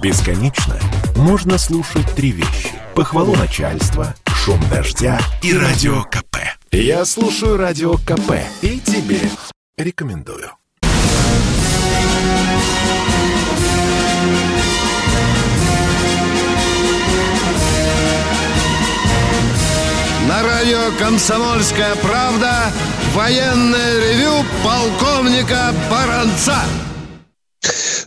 Бесконечно можно слушать три вещи. Похвалу начальства, шум дождя и радио КП. Я слушаю радио КП и тебе рекомендую. На радио «Комсомольская правда» военное ревю полковника Баранца.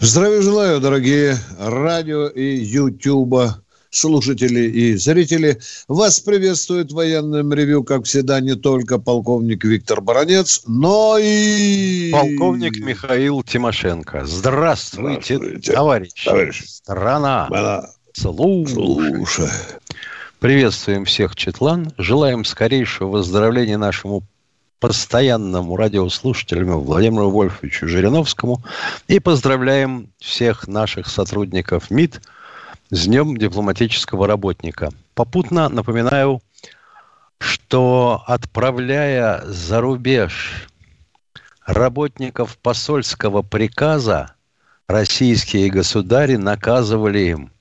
Здравия желаю, дорогие радио и ютуба слушатели и зрители. Вас приветствует в военном ревю, как всегда, не только полковник Виктор Баранец, но и... Полковник Михаил Тимошенко. Здравствуйте, Здравствуйте. товарищи. Товарищ. Страна. Она... Слушай. Слушай. Приветствуем всех, Четлан. Желаем скорейшего выздоровления нашему постоянному радиослушателю Владимиру Вольфовичу Жириновскому и поздравляем всех наших сотрудников МИД с Днем дипломатического работника. Попутно напоминаю, что отправляя за рубеж работников посольского приказа, российские государи наказывали им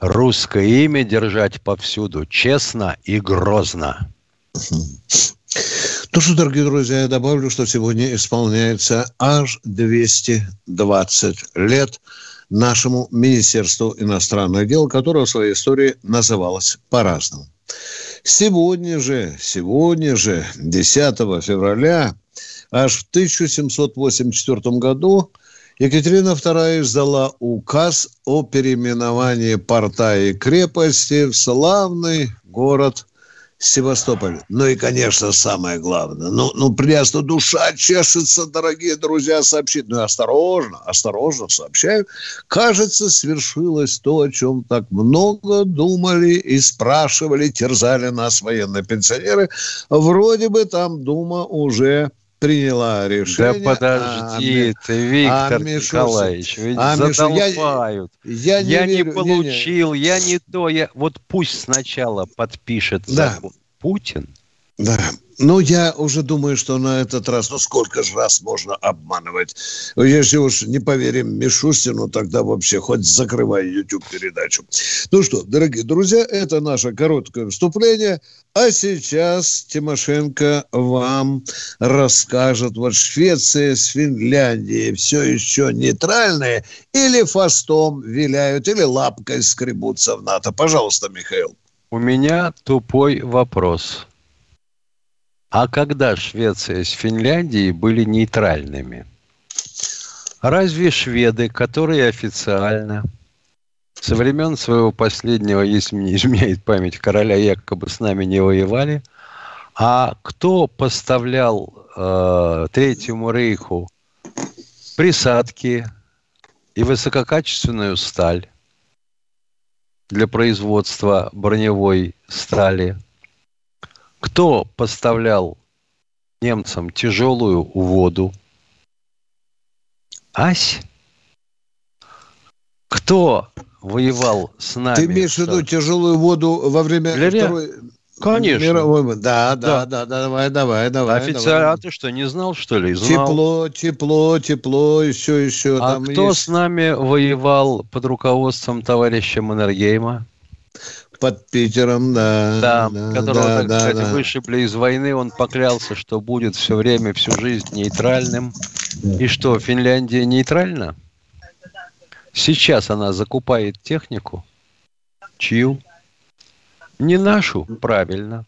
русское имя держать повсюду честно и грозно. Ну что, дорогие друзья, я добавлю, что сегодня исполняется аж 220 лет нашему Министерству иностранных дел, которое в своей истории называлось по-разному. Сегодня же, сегодня же, 10 февраля, аж в 1784 году Екатерина II издала указ о переименовании порта и крепости в славный город Севастополь. Ну и, конечно, самое главное. Ну, ну прясно душа чешется, дорогие друзья, сообщить. Ну, осторожно, осторожно сообщаю. Кажется, свершилось то, о чем так много думали и спрашивали, терзали нас военные пенсионеры. Вроде бы там Дума уже приняла решение. Да подожди а, ты, Виктор а, Николаевич, ведь а, задолбают. Я, я, не, я верю, не получил, не, не. я не то. Я... Вот пусть сначала подпишет да. закон Путин. Да, ну, я уже думаю, что на этот раз, ну, сколько же раз можно обманывать? Если уж не поверим Мишустину, тогда вообще хоть закрывай YouTube-передачу. Ну что, дорогие друзья, это наше короткое вступление. А сейчас Тимошенко вам расскажет, вот Швеция с Финляндией все еще нейтральные или фастом виляют, или лапкой скребутся в НАТО. Пожалуйста, Михаил. У меня тупой вопрос. А когда Швеция с Финляндией были нейтральными? Разве шведы, которые официально со времен своего последнего, если мне изменяет память, короля якобы с нами не воевали, а кто поставлял э, Третьему Рейху присадки и высококачественную сталь для производства броневой стали – кто поставлял немцам тяжелую воду? Ась? Кто воевал с нами? Ты имеешь в виду тяжелую воду во время Для... Второй... Конечно. Мировой... Да, да, да, да, давай, давай, давай. Официально давай. ты что, не знал, что ли? Знал. Тепло, тепло, тепло, еще, еще. А кто есть... с нами воевал под руководством товарища Маннергейма? Под Питером, да. Да, да которого, да, так да, сказать, да. вышибли из войны. Он поклялся, что будет все время, всю жизнь нейтральным. Да. И что, Финляндия нейтральна? Сейчас она закупает технику. Чью? Не нашу, правильно.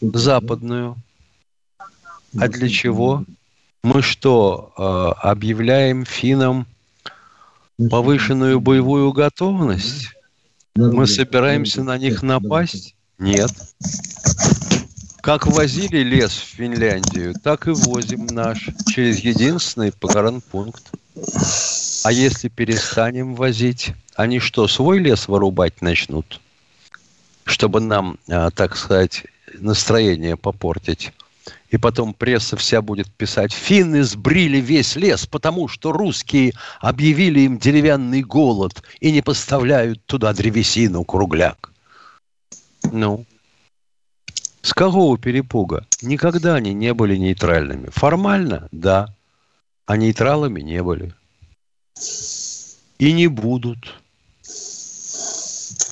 Западную. А для чего? Мы что, э, объявляем финнам повышенную боевую готовность? Мы собираемся на них напасть? Нет. Как возили лес в Финляндию, так и возим наш через единственный погранпункт. А если перестанем возить, они что, свой лес вырубать начнут? Чтобы нам, а, так сказать, настроение попортить. И потом пресса вся будет писать, финны сбрили весь лес, потому что русские объявили им деревянный голод и не поставляют туда древесину, кругляк. Ну, с какого перепуга? Никогда они не были нейтральными. Формально, да, а нейтралами не были. И не будут.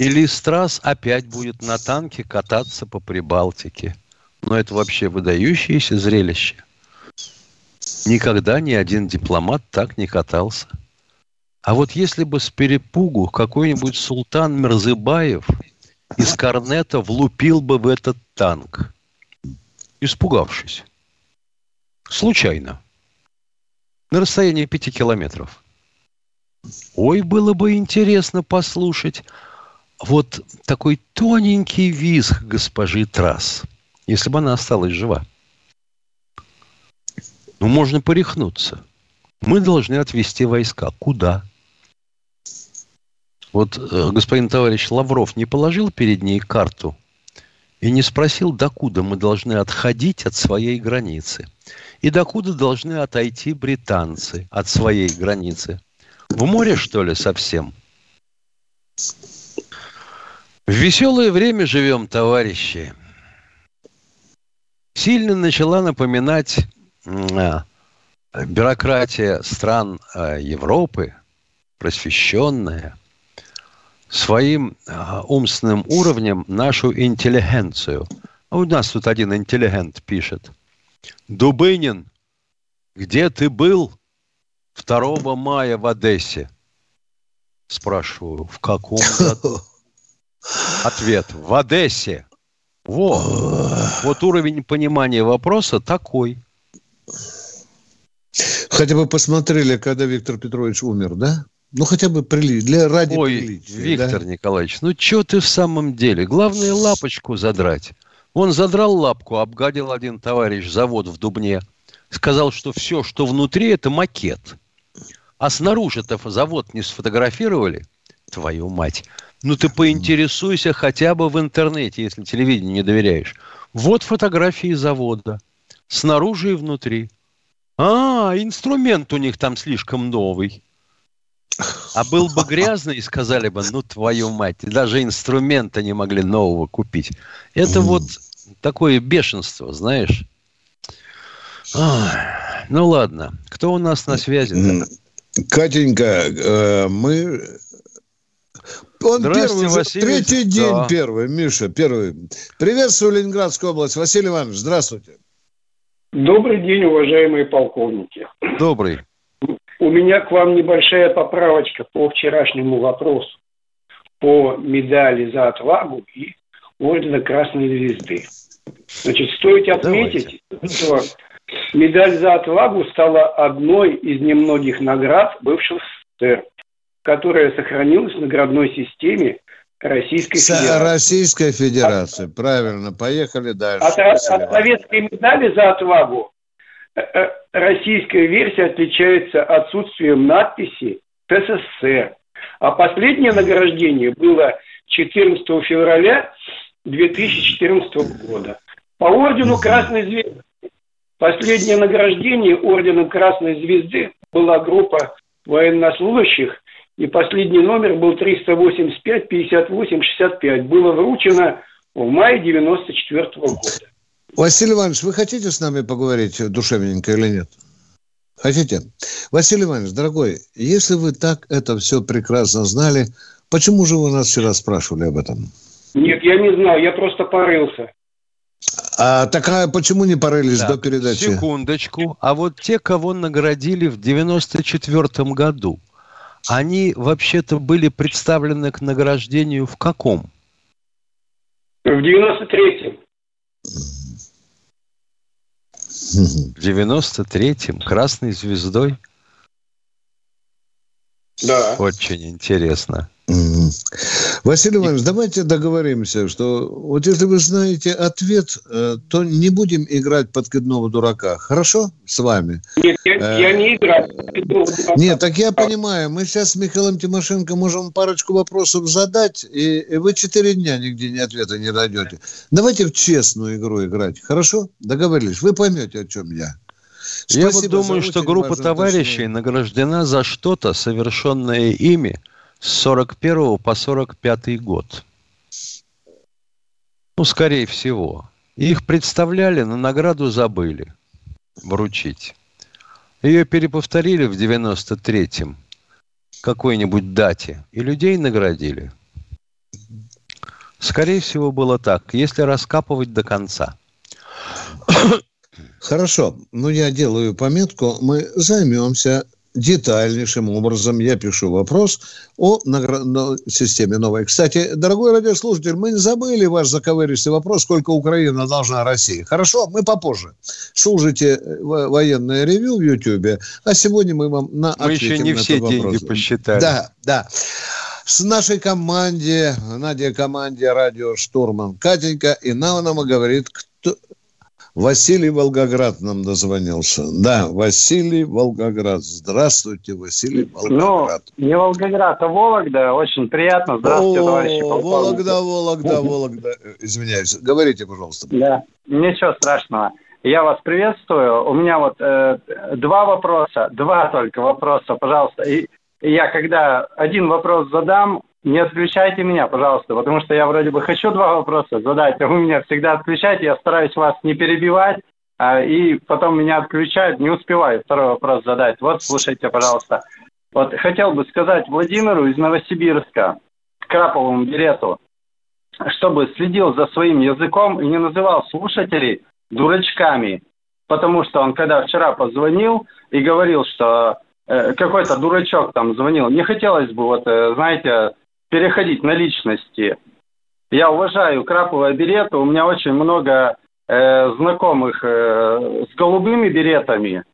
И Листрас опять будет на танке кататься по Прибалтике. Но это вообще выдающееся зрелище. Никогда ни один дипломат так не катался. А вот если бы с перепугу какой-нибудь султан Мерзыбаев из корнета влупил бы в этот танк, испугавшись, случайно, на расстоянии пяти километров. Ой, было бы интересно послушать вот такой тоненький визг госпожи Трасс, если бы она осталась жива. Ну, можно порехнуться. Мы должны отвести войска. Куда? Вот э, господин товарищ Лавров не положил перед ней карту и не спросил, докуда мы должны отходить от своей границы. И докуда должны отойти британцы от своей границы. В море, что ли, совсем? В веселое время живем, товарищи. Сильно начала напоминать а, бюрократия стран а, Европы, просвещенная, своим а, умственным уровнем нашу интеллигенцию. А у нас тут один интеллигент пишет. Дубынин, где ты был 2 мая в Одессе? Спрашиваю, в каком году? Ответ, в Одессе. Во, вот уровень понимания вопроса такой. Хотя бы посмотрели, когда Виктор Петрович умер, да? Ну, хотя бы прили... для ради Ой, приличия. Виктор да? Николаевич, ну что ты в самом деле? Главное лапочку задрать. Он задрал лапку, обгадил один товарищ завод в Дубне. Сказал, что все, что внутри, это макет. А снаружи-то завод не сфотографировали. Твою мать. Ну ты поинтересуйся хотя бы в интернете, если телевидению не доверяешь. Вот фотографии завода. Снаружи и внутри. А, инструмент у них там слишком новый. А был бы грязный, сказали бы, ну, твою мать, даже инструмента не могли нового купить. Это вот такое бешенство, знаешь. А, ну, ладно. Кто у нас на связи? Катенька, э, мы... Он первый, Василий. третий день да. первый, Миша, первый. Приветствую Ленинградскую область. Василий Иванович, здравствуйте. Добрый день, уважаемые полковники. Добрый. У меня к вам небольшая поправочка по вчерашнему вопросу по медали за отвагу и ордена Красной Звезды. Значит, стоит отметить, Давайте. что медаль за отвагу стала одной из немногих наград бывшего СССР, которая сохранилась в наградной системе Российской Федерации. Российской Федерации, от, правильно. Поехали дальше. От, от советской медали за отвагу э, э, российская версия отличается отсутствием надписи СССР. А последнее награждение было 14 февраля 2014 года. По ордену Красной Звезды. Последнее награждение орденом Красной Звезды была группа военнослужащих, и последний номер был 385 58 65. Было вручено в мае 94 года. Василий Иванович, вы хотите с нами поговорить душевненько или нет? Хотите? Василий Иванович, дорогой, если вы так это все прекрасно знали, почему же вы нас вчера спрашивали об этом? Нет, я не знаю, я просто порылся. А такая почему не порылись так, до передачи? Секундочку. А вот те, кого наградили в 94 году, они вообще-то были представлены к награждению в каком? В 93-м. В 93-м красной звездой? Да. Очень интересно. Василий Иванович, давайте договоримся, что вот если вы знаете ответ, э, то не будем играть подкидного дурака. Хорошо с вами? Нет, я, э, я не играю подкидного дурака. Нет, так я понимаю. Мы сейчас с Михаилом Тимошенко можем парочку вопросов задать, и, и вы четыре дня нигде ни ответа не найдете. Давайте в честную игру играть. Хорошо? Договорились. Вы поймете, о чем я. Спасибо я вот думаю, что группа товарищей награждена за что-то, совершенное ими – с 41 по 45 год. Ну, скорее всего. Их представляли, на награду забыли вручить. Ее переповторили в 93-м. какой-нибудь дате и людей наградили. Скорее всего, было так, если раскапывать до конца. Хорошо, ну я делаю пометку, мы займемся детальнейшим образом я пишу вопрос о награ... системе новой. Кстати, дорогой радиослушатель, мы не забыли ваш заковыристый вопрос, сколько Украина должна России. Хорошо, мы попозже. Слушайте э, военное ревю в Ютьюбе, а сегодня мы вам на Мы еще не все деньги посчитали. Да, да. С нашей команде, Надя команде радио Штурман Катенька, и нам она говорит, кто, Василий Волгоград нам дозвонился. Да, Василий Волгоград. Здравствуйте, Василий ну, Волгоград. Ну, не Волгоград, а Вологда. Очень приятно. Здравствуйте, О, товарищи Вологда, Вологда, Вологда. Извиняюсь. Говорите, пожалуйста. Да, ничего страшного. Я вас приветствую. У меня вот э, два вопроса, два только вопроса, пожалуйста. И я когда один вопрос задам, не отключайте меня, пожалуйста, потому что я вроде бы хочу два вопроса задать, а вы меня всегда отключаете, я стараюсь вас не перебивать, а, и потом меня отключают, не успеваю второй вопрос задать. Вот, слушайте, пожалуйста. Вот хотел бы сказать Владимиру из Новосибирска, Краповому билету, чтобы следил за своим языком и не называл слушателей дурачками. Потому что он, когда вчера позвонил и говорил, что э, какой-то дурачок там звонил, не хотелось бы, вот, э, знаете, переходить на личности. Я уважаю краповые береты, у меня очень много э, знакомых э, с голубыми беретами.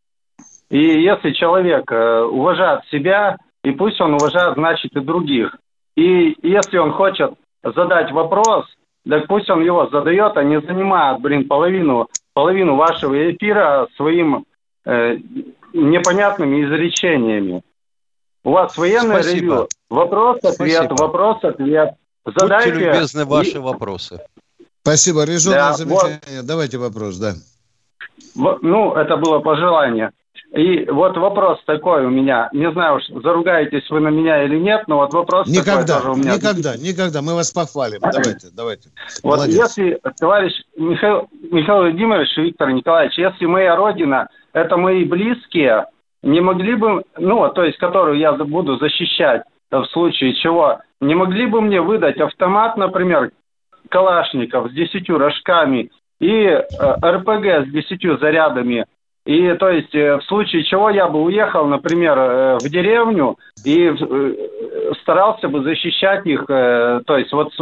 И если человек э, уважает себя, и пусть он уважает, значит, и других. И если он хочет задать вопрос, так пусть он его задает, а не занимает, блин, половину, половину вашего эфира своим э, непонятными изречениями. У вас военное Спасибо. ревю. Вопрос-ответ, вопрос-ответ. Задайте... Будьте любезны ваши и... вопросы. Спасибо. Резонное да, замечание. Вот. Давайте вопрос, да. Ну, это было пожелание. И вот вопрос такой у меня. Не знаю уж, заругаетесь вы на меня или нет, но вот вопрос никогда, такой тоже у меня. Никогда, никогда. Мы вас похвалим. Давайте, давайте. Вот Молодец. если, товарищ Михаил, Михаил Владимирович и Виктор Николаевич, если моя родина – это мои близкие, не могли бы, ну, то есть, которую я буду защищать в случае чего, не могли бы мне выдать автомат, например, Калашников с десятью рожками и э, РПГ с десятью зарядами. И то есть э, в случае чего я бы уехал, например, э, в деревню и э, старался бы защищать их, то есть вот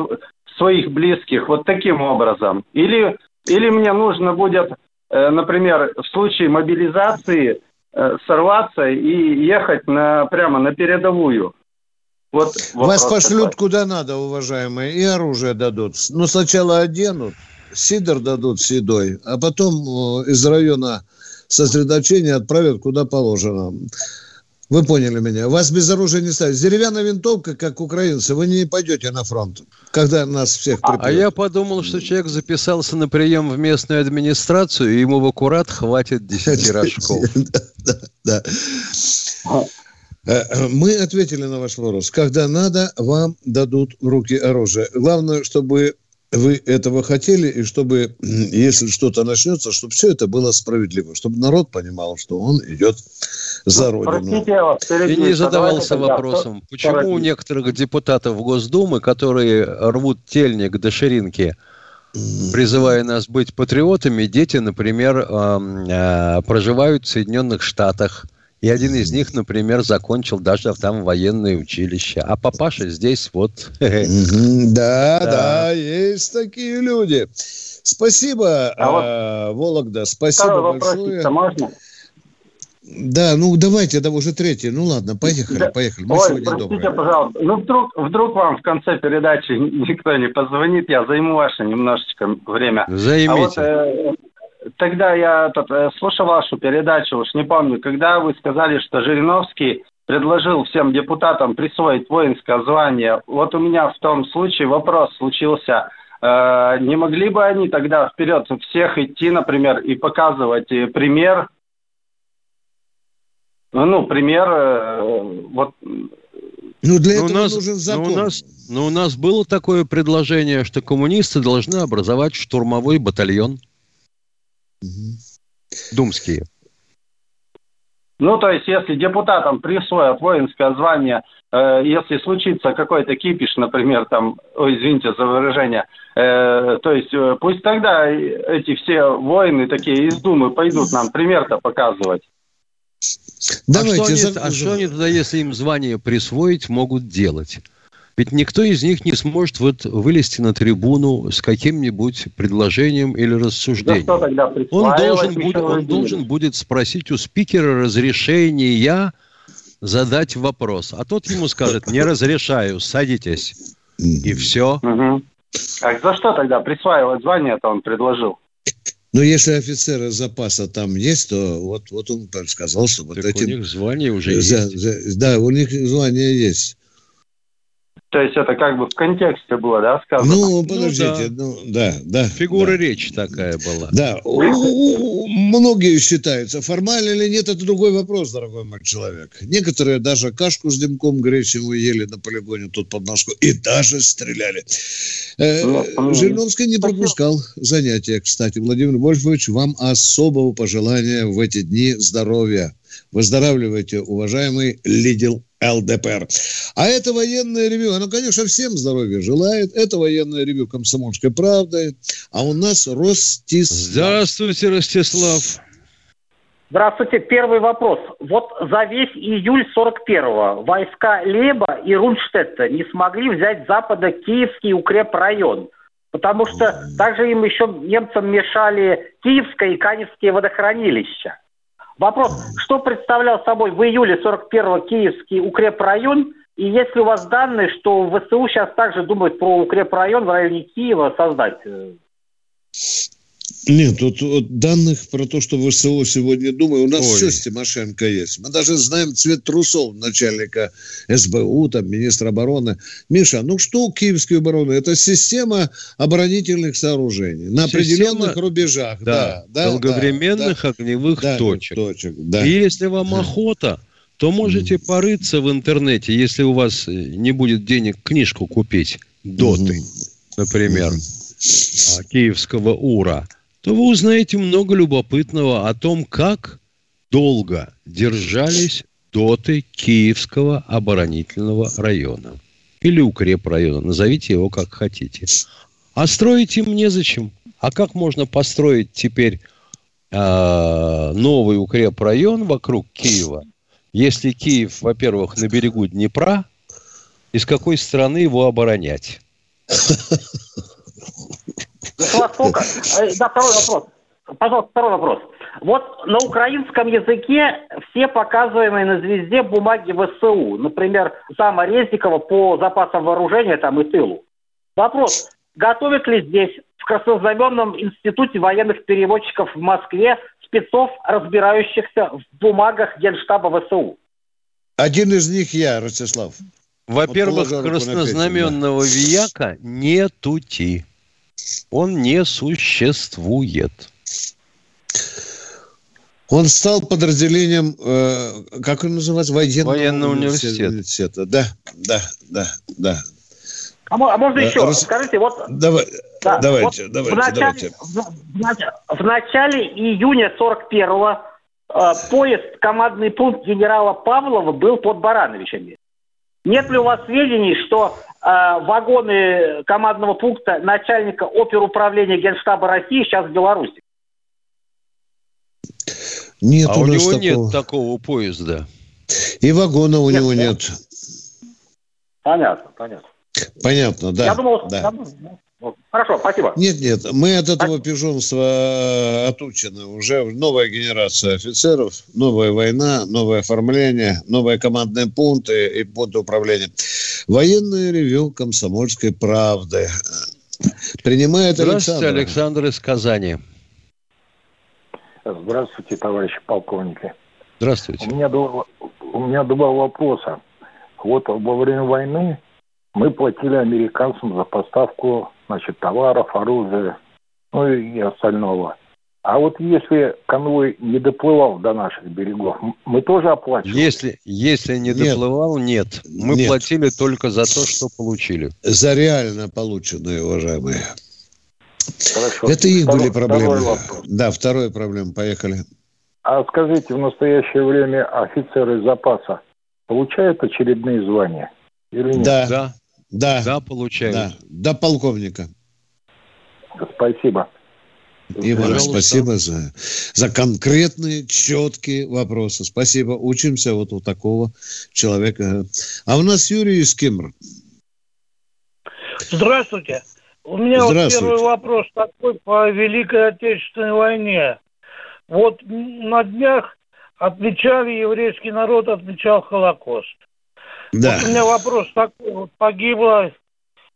своих близких вот таким образом. Или, или мне нужно будет, например, в случае мобилизации сорваться и ехать на, прямо на передовую. Вот Вас пошлют такой. куда надо, уважаемые, и оружие дадут. Но сначала оденут, сидор дадут седой, а потом э, из района сосредоточения отправят куда положено. Вы поняли меня. Вас без оружия не ставят. Деревянная винтовка, как украинцы, вы не пойдете на фронт, когда нас всех припрет. А я подумал, что человек записался на прием в местную администрацию, и ему в аккурат хватит 10 рожков. Да, э, Мы ответили на ваш вопрос. Когда надо, вам дадут в руки оружие. Главное, чтобы вы этого хотели, и чтобы, если что-то начнется, чтобы все это было справедливо, чтобы народ понимал, что он идет за ну, Родину. И не задавался вопросом, почему у некоторых депутатов Госдумы, которые рвут тельник до ширинки, призывая нас быть патриотами, дети, например, э, проживают в Соединенных Штатах – и один из них, например, закончил даже там военное училище. А папаша здесь вот... Да, да, есть такие люди. Спасибо, а Вологда, спасибо большое. можно? Да, ну давайте, да уже третий. Ну ладно, поехали, да. поехали. Мы Ой, простите, добрые. пожалуйста. Ну вдруг, вдруг вам в конце передачи никто не позвонит, я займу ваше немножечко время. Займите. А вот, э, тогда я тот, э, слушал вашу передачу, уж не помню, когда вы сказали, что Жириновский предложил всем депутатам присвоить воинское звание. Вот у меня в том случае вопрос случился. Э, не могли бы они тогда вперед всех идти, например, и показывать э, пример? Ну, пример, вот ну, для этого нас, нужен закон. Но у, нас, но у нас было такое предложение, что коммунисты должны образовать штурмовой батальон. Думские. Ну, то есть, если депутатам присвоят воинское звание, э, если случится какой-то кипиш, например, там, ой, извините за выражение, э, то есть э, пусть тогда эти все воины такие из Думы пойдут нам пример-то показывать. Давайте, а, что они, а что они тогда, если им звание присвоить, могут делать? Ведь никто из них не сможет вот вылезти на трибуну с каким-нибудь предложением или рассуждением. Да тогда он должен, будет, он должен будет спросить у спикера разрешения задать вопрос. А тот ему скажет, не разрешаю, садитесь. И все. Угу. А за что тогда присваивать звание-то он предложил? Ну, если офицеры запаса там есть, то вот, вот он сказал, что вот так этим... у них звание уже за, есть. За, да, у них звание есть. То есть это как бы в контексте было, да, сказано? Ну, подождите, ну да, ну, да. да Фигура да. речи такая была. Да, многие считаются. Формально или нет, это другой вопрос, дорогой мой человек. Некоторые даже кашку с дымком гречневую ели на полигоне тут под Москву и даже стреляли. Э, ну, Жириновский не пропускал занятия, кстати. Владимир Вольфович, вам особого пожелания в эти дни здоровья. Выздоравливайте, уважаемый лидер ЛДПР. А это военное ревю. Оно, конечно, всем здоровья желает. Это военное ревю «Комсомольской правды». А у нас Ростислав. Здравствуйте, Ростислав. Здравствуйте. Первый вопрос. Вот за весь июль 41-го войска Леба и Рунштетта не смогли взять запада Киевский укрепрайон. Потому что также им еще немцам мешали Киевское и Каневские водохранилища. Вопрос, что представлял собой в июле 41-го Киевский укрепрайон, и есть ли у вас данные, что ВСУ сейчас также думают про укрепрайон в районе Киева создать? Нет, тут вот данных про то, что ВСО сегодня думаю, у нас Ой. все с Тимошенко есть. Мы даже знаем цвет трусов начальника СБУ, там, министра обороны. Миша, ну что киевские обороны? Это система оборонительных сооружений на система, определенных рубежах. Да, да, долговременных да, огневых да, точек. точек да. И если вам охота, то можете порыться в интернете, если у вас не будет денег книжку купить, доты, например, а, киевского УРА – то вы узнаете много любопытного о том, как долго держались доты Киевского оборонительного района. Или укрепрайона, назовите его как хотите. А строить им незачем. А как можно построить теперь э, новый укрепрайон вокруг Киева, если Киев, во-первых, на берегу Днепра, и с какой стороны его оборонять? Владивостока. Э, да, второй вопрос. Пожалуйста, второй вопрос. Вот на украинском языке все показываемые на звезде бумаги ВСУ, например, зама Резникова по запасам вооружения там и тылу. Вопрос, готовят ли здесь в Краснознаменном институте военных переводчиков в Москве спецов, разбирающихся в бумагах Генштаба ВСУ? Один из них я, Ростислав. Во-первых, вот краснознаменного да. вияка не тути он не существует. Он стал подразделением, э, как он называется, военного, военного университета. университета. Да, да, да, да. А, а можно еще? Рас... Скажите, вот... Давай, да, давайте, вот давайте, в начале, давайте. В, в, начале июня 41-го э, поезд, командный пункт генерала Павлова был под Барановичами. Нет ли у вас сведений, что Э, вагоны командного пункта начальника оперуправления Генштаба России сейчас в Беларуси. Нет, а у, у него такого... нет такого поезда. И вагона у нет, него нет. Понятно, понятно. Понятно, да. Я думал, да. Я Хорошо, спасибо. Нет, нет, мы от этого пижонства э, отучены. Уже новая генерация офицеров, новая война, новое оформление, новые командные пункты и пункты управления. Военное ревю комсомольской правды. Принимает Здравствуйте, Александр. Александр из Казани. Здравствуйте, товарищи полковники. Здравствуйте. У меня, два, у меня два вопроса. Вот во время войны мы платили американцам за поставку значит, товаров, оружия, ну и остального. А вот если конвой не доплывал до наших берегов, мы тоже оплачивали? Если, если не нет. доплывал, нет. Мы нет. платили только за то, что получили. За реально полученные, уважаемые. Хорошо. Это их второй, были проблемы. Второй да, вторая проблема. Поехали. А скажите, в настоящее время офицеры запаса получают очередные звания? Или нет? Да, да, да, да получают. Да, до полковника. Спасибо. И вам спасибо за, за конкретные, четкие вопросы. Спасибо. Учимся вот у такого человека. А у нас Юрий из Кемр. Здравствуйте. У меня вот первый вопрос такой по Великой Отечественной войне. Вот на днях отмечали, еврейский народ отмечал Холокост. Да. Вот у меня вопрос такой. Вот погибло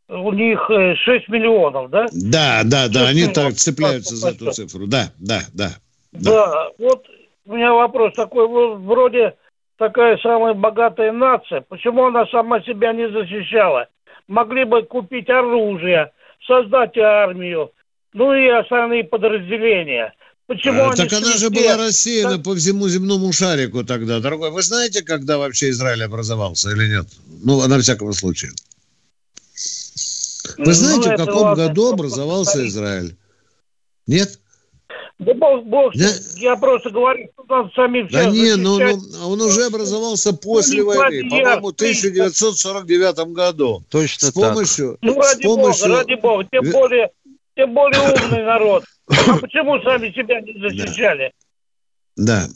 у них 6 э, миллионов, да? Да, да, да, они так цепляются за эту цифру. Да, да, да. Да, да вот у меня вопрос такой. Вроде такая самая богатая нация. Почему она сама себя не защищала? Могли бы купить оружие, создать армию, ну и остальные подразделения. Почему а, так она же была рассеяна так... по всему земному шарику тогда, дорогой. Вы знаете, когда вообще Израиль образовался или нет? Ну, на всяком случае. Вы ну, знаете, ну, в каком ладно, году образовался повторить. Израиль? Нет? Да бог, бог да? я просто говорю, что надо сами Да не, ну, ну, он уже образовался после ну, войны, по-моему, в 1949 году. Точно с помощью, так. Ну, ради помощью... бога, ради бога, тем более, тем более умный народ. А почему сами себя не защищали? Да.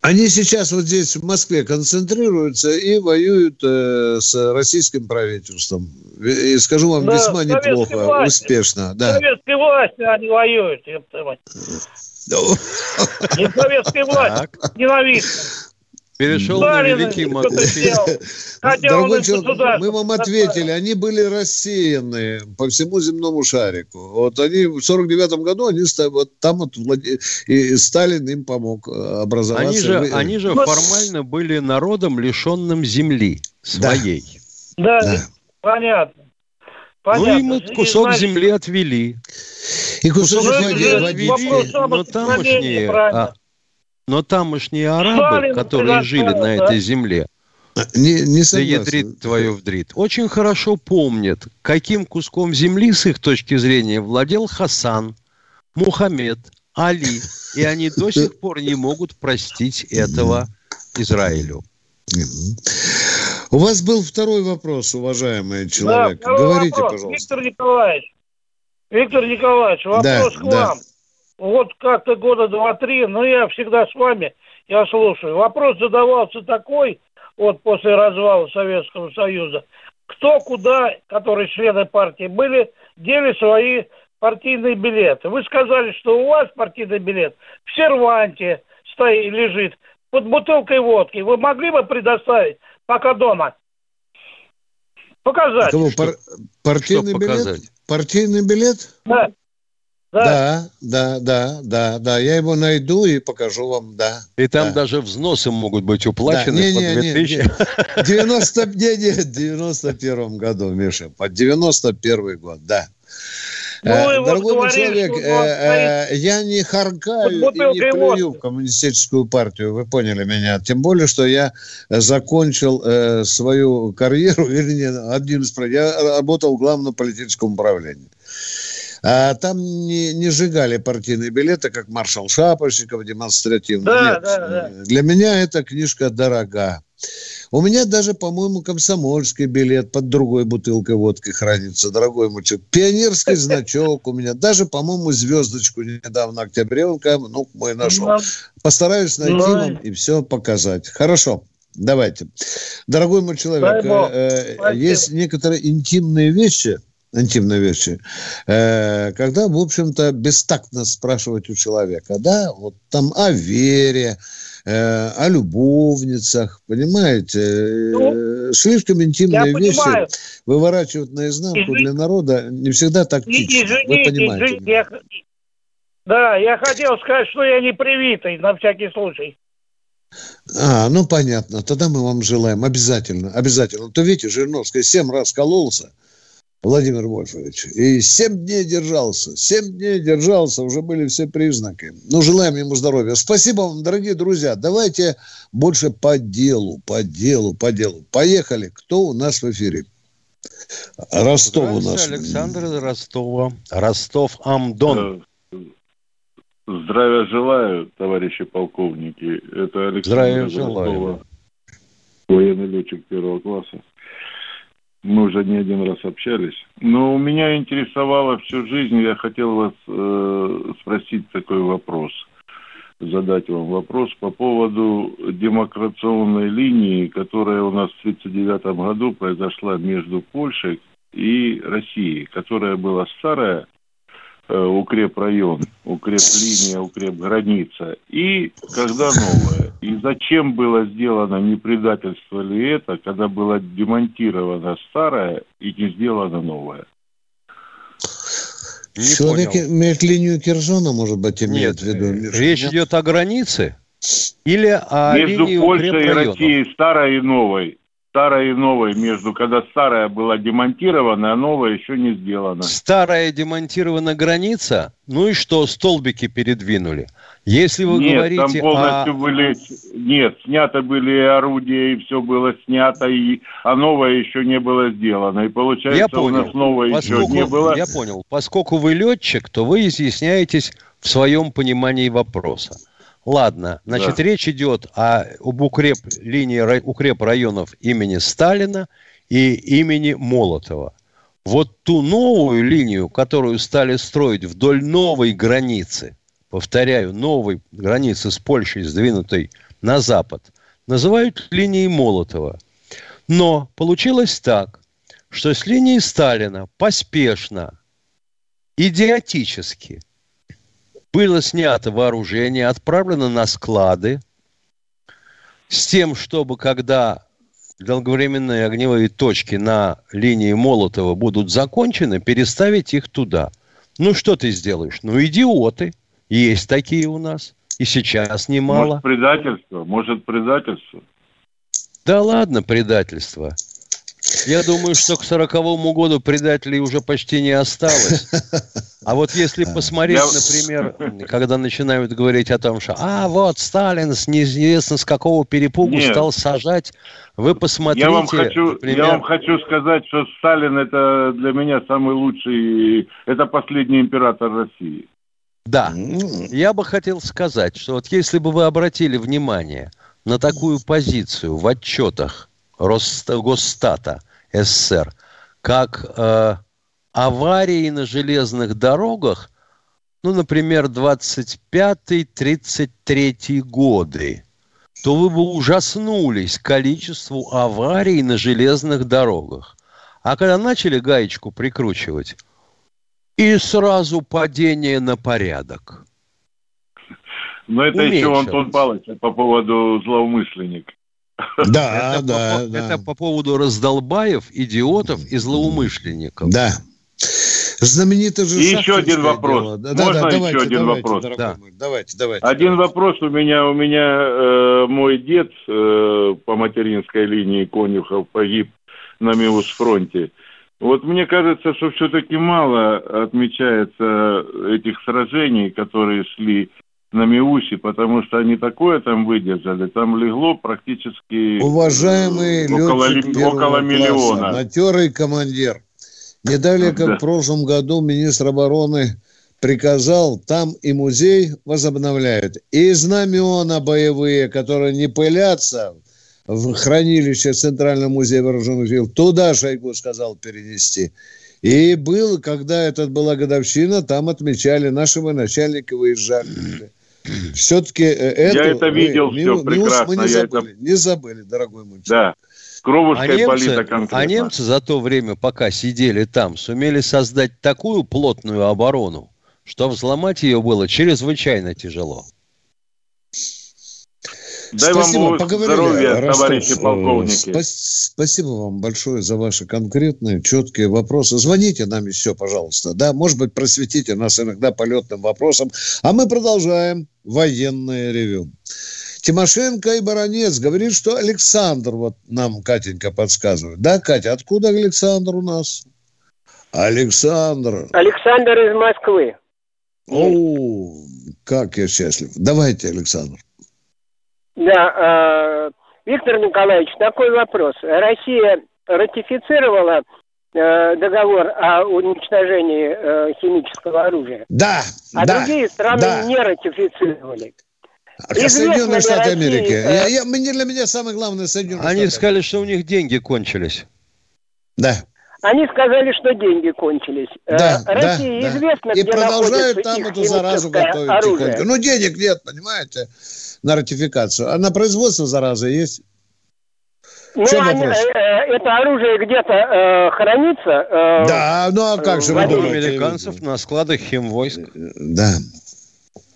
Они сейчас вот здесь, в Москве, концентрируются и воюют э, с российским правительством. И скажу вам, да, весьма неплохо, власти. успешно. Да. Советской власти они воюют. Не советской власти, ненавистно. Перешел Сталин на великий могучий. Дорогой человек, мы вам ответили, они были рассеяны по всему земному шарику. Вот они в 49 году, они вот там вот и Сталин им помог э, образоваться. Они же, они же формально были народом, лишенным земли своей. Да, да. понятно. Понятно. Ну, ему кусок и, земли отвели. И кусок земли отвели, но тамошние... А, но тамошние арабы, Сталин которые жили на этой земле, не, не да ядрит твою вдрит, очень хорошо помнят, каким куском земли с их точки зрения владел Хасан, Мухаммед, Али. И они до сих пор не могут простить этого Израилю. У вас был второй вопрос, уважаемый человек. Да, Говорите, вопрос. пожалуйста. Виктор Николаевич, Виктор Николаевич, вопрос да, к вам. Вот как-то года два-три, но я всегда с вами, я слушаю. Вопрос задавался такой, вот после развала Советского Союза, кто куда, которые члены партии были, дели свои партийные билеты. Вы сказали, что у вас партийный билет в серванте стоит, лежит под бутылкой водки. Вы могли бы предоставить пока дома? Показать. Кого, пар- партийный что билет? Показать? Партийный билет? Да. Да, да, да, да, да. Я его найду и покажу вам, да. И там да. даже взносы могут быть уплачены да. не, не, по 2000. Не, не. 90, не, не, в 91 году, Миша, под 91 год, да. Ну, э, Дорогой вот человек, э, э, я не харкаю и не плюю в коммунистическую партию, вы поняли меня. Тем более, что я закончил э, свою карьеру, вернее, один из... Я работал в главном политическом управлении. А там не, не сжигали партийные билеты, как маршал Шапошников демонстративно. Да, Нет. Да, да. Для меня эта книжка дорога. У меня даже, по-моему, комсомольский билет под другой бутылкой водки хранится, дорогой мальчик. Пионерский значок у меня. Даже, по-моему, звездочку недавно октябренка, ну, мой нашел. Постараюсь найти вам и все показать. Хорошо. Давайте. Дорогой мой человек, э, э, есть некоторые интимные вещи – интимные вещи, э, когда, в общем-то, бестактно спрашивать у человека, да, вот там о вере, э, о любовницах, понимаете, ну, слишком интимные вещи понимаю. выворачивать наизнанку Извини. для народа не всегда тактично. Извините, Вы понимаете. Извините, я... Да, я хотел сказать, что я не привитый, на всякий случай. А, ну понятно. Тогда мы вам желаем обязательно, обязательно. То видите, Жириновская семь раз кололся – Владимир Вольфович. И семь дней держался. Семь дней держался, уже были все признаки. Ну, желаем ему здоровья. Спасибо вам, дорогие друзья. Давайте больше по делу, по делу, по делу. Поехали. Кто у нас в эфире? Ростов у нас. Александр из Ростова. Ростов-Амдон. Здравия желаю, товарищи полковники. Это Александр Здравия желаю. военный летчик первого класса. Мы уже не один раз общались. Но у меня интересовало всю жизнь, я хотел вас э, спросить такой вопрос, задать вам вопрос по поводу демокрационной линии, которая у нас в 1939 году произошла между Польшей и Россией, которая была старая, укрепрайон, укрепление, укрепграница, и когда новое. И зачем было сделано, не предательство ли это, когда было демонтировано старое и не сделано новое? Не Человек понял. имеет линию Кирзона, может быть, имеет Нет, в виду? Миша, речь нет? идет о границе или о Между линии Польшей и Россией, старой и новой старой и новой между, когда старая была демонтирована, а новая еще не сделана. Старая демонтирована граница? Ну и что, столбики передвинули? Если вы нет, говорите там полностью о... были... Нет, снято были орудия, и все было снято, и... а новое еще не было сделано. И получается, я понял. у нас новое поскольку... еще не было. Я понял. Поскольку вы летчик, то вы изъясняетесь в своем понимании вопроса. Ладно, значит, да. речь идет о, об укреп линии укреп районов имени Сталина и имени Молотова. Вот ту новую линию, которую стали строить вдоль новой границы, повторяю, новой границы с Польшей, сдвинутой на запад, называют линией Молотова. Но получилось так, что с линии Сталина поспешно, идиотически – было снято вооружение, отправлено на склады с тем, чтобы когда долговременные огневые точки на линии Молотова будут закончены, переставить их туда. Ну, что ты сделаешь? Ну, идиоты. Есть такие у нас. И сейчас немало. Может, предательство? Может, предательство? Да ладно, предательство. Я думаю, что к сороковому году предателей уже почти не осталось. А вот если посмотреть, например, когда начинают говорить о том, что «А, вот Сталин с неизвестно с какого перепугу Нет. стал сажать», вы посмотрите... Я вам, хочу, например... я вам хочу сказать, что Сталин – это для меня самый лучший, это последний император России. Да, я бы хотел сказать, что вот если бы вы обратили внимание на такую позицию в отчетах Госстата СССР, как э, аварии на железных дорогах, ну, например, 25-33 годы, то вы бы ужаснулись количеству аварий на железных дорогах. А когда начали гаечку прикручивать, и сразу падение на порядок. Но это Уменьшилось. еще Антон Павлович по поводу злоумышленника. Да, это да, по, да. Это по поводу раздолбаев, идиотов и злоумышленников. Да. Знаменитый же... И еще один вопрос. Дело. Да, Можно да, еще давайте, один давайте, вопрос? Да. Мой, давайте, давайте. Один давайте. вопрос у меня. У меня э, мой дед э, по материнской линии Конюхов погиб на Миус-фронте. Вот мне кажется, что все-таки мало отмечается этих сражений, которые шли на Миусе, потому что они такое там выдержали, там легло практически Уважаемый около, около миллиона. Матерый командир. Не далее, как да. в прошлом году министр обороны приказал, там и музей возобновляют. И знамена боевые, которые не пылятся в хранилище Центрального музея вооруженных сил, туда Шойгу сказал перенести. И был, когда это была годовщина, там отмечали, наши начальники выезжали. Все-таки это... Я это видел мы, все прекрасно. Мы не забыли, это... не забыли, дорогой мой человек. Да. Кровушкой а немцы, а немцы за то время, пока сидели там, сумели создать такую плотную оборону, что взломать ее было чрезвычайно тяжело. Дай спасибо, вам поговорили, здоровья, Ростов. товарищи э, полковники. Спасибо вам большое за ваши конкретные, четкие вопросы. Звоните нам еще, пожалуйста. Да, может быть, просветите нас иногда полетным вопросом. А мы продолжаем военное ревю. Тимошенко и Баранец говорит, что Александр, вот нам Катенька подсказывает. Да, Катя, откуда Александр у нас? Александр. Александр из Москвы. О, как я счастлив. Давайте, Александр. Да, э, Виктор Николаевич, такой вопрос. Россия ратифицировала э, договор о уничтожении э, химического оружия. Да. А да, другие страны да. не ратифицировали. А Соединенные Штаты Америки. Я, я, для меня самое главное Соединенные Они Штаты. сказали, что у них деньги кончились. Да. Они сказали, что деньги кончились. Э, да, Россия да, известна, И где продолжают там эту заразу готовить оружие. тихонько. Ну, денег нет, понимаете, на ратификацию. А на производство заразы есть. Ну, они, э, э, это оружие где-то э, хранится. Э, да, ну а как же вы думаете? американцев на складах химвойск. Да.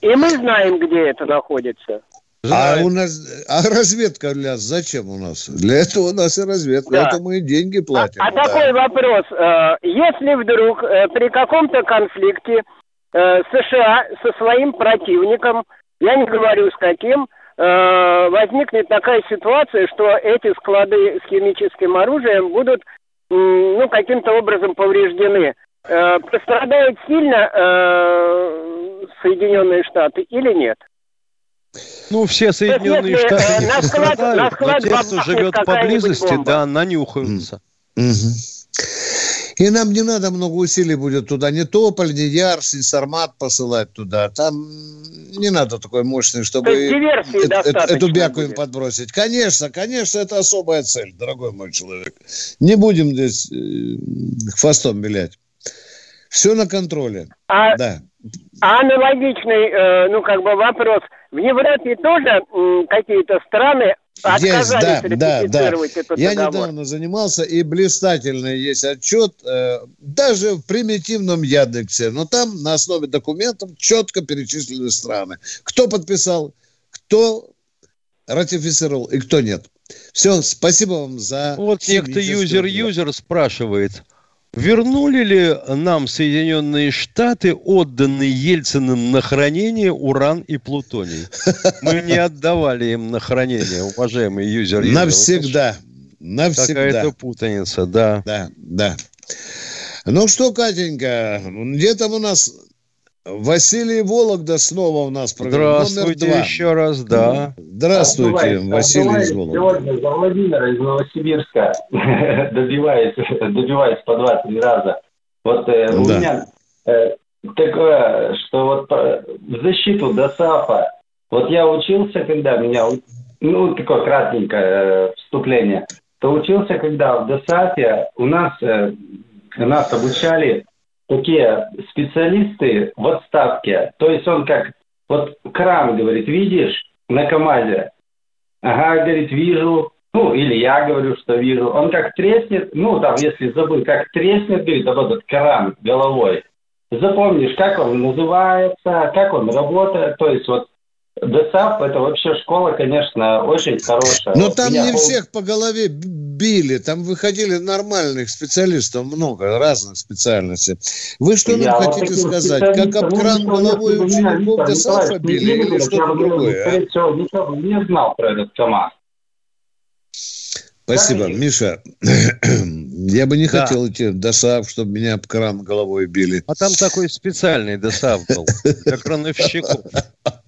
И мы знаем, где это находится. А у нас, а разведка для зачем у нас? Для этого у нас и разведка, да. это мы и деньги платим. А, а да. такой вопрос: э, если вдруг э, при каком-то конфликте э, США со своим противником, я не говорю с каким, возникнет такая ситуация, что эти склады с химическим оружием будут, ну, каким-то образом повреждены. Пострадают сильно Соединенные Штаты или нет? Ну, все Соединенные Если, Штаты э, не пострадают, но те, кто живет поблизости, да, нанюхаются. И нам не надо много усилий будет туда, ни Тополь, ни Ярс, ни Сармат посылать туда. Там не надо такой мощный, чтобы эту, эту бяку им подбросить. Конечно, конечно, это особая цель, дорогой мой человек. Не будем здесь э, хвостом вилять. Все на контроле. А, да. А аналогичный, э, ну, как бы вопрос – в Европе тоже какие-то страны отказались есть, да, да, да. этот Я договор. недавно занимался, и блистательный есть отчет, э, даже в примитивном Яндексе, но там на основе документов четко перечислены страны. Кто подписал, кто ратифицировал и кто нет. Все, спасибо вам за... Вот некто юзер-юзер спрашивает – Вернули ли нам Соединенные Штаты, отданные Ельциным на хранение уран и плутоний? Мы не отдавали им на хранение, уважаемый юзер. Навсегда. Навсегда. Какая-то путаница, да. Да, да. Ну что, Катенька, где там у нас Василий Вологда снова у нас программа Здравствуйте номер два. еще раз, да. Здравствуйте, Отбывает, Василий из Вологды. Сегодня за Владимира из Новосибирска добиваюсь, добиваюсь по два-три раза. Вот э, у меня э, такое, что вот в защиту ДОСАФа, вот я учился, когда меня, ну, такое кратенькое э, вступление, то учился, когда в ДОСАФе у нас, э, нас обучали такие специалисты в отставке. То есть он как, вот кран, говорит, видишь, на КАМАЗе. Ага, говорит, вижу. Ну, или я говорю, что вижу. Он как треснет, ну, там, если забыл, как треснет, говорит, об этот кран головой. Запомнишь, как он называется, как он работает. То есть вот ДСАП это вообще школа, конечно, очень хорошая. Но там Меня не пол... всех по голове били, там выходили нормальных специалистов, много разных специальностей. Вы что Я нам вот хотите сказать? Как об кран головой учеников ДСАПа били или что-то другое? А? Не знал про этот КАМАЗ. Спасибо, как Миша. Я бы не да. хотел идти в ДОСАВ, чтобы меня об кран головой били. А там такой специальный ДОСАВ был для крановщиков.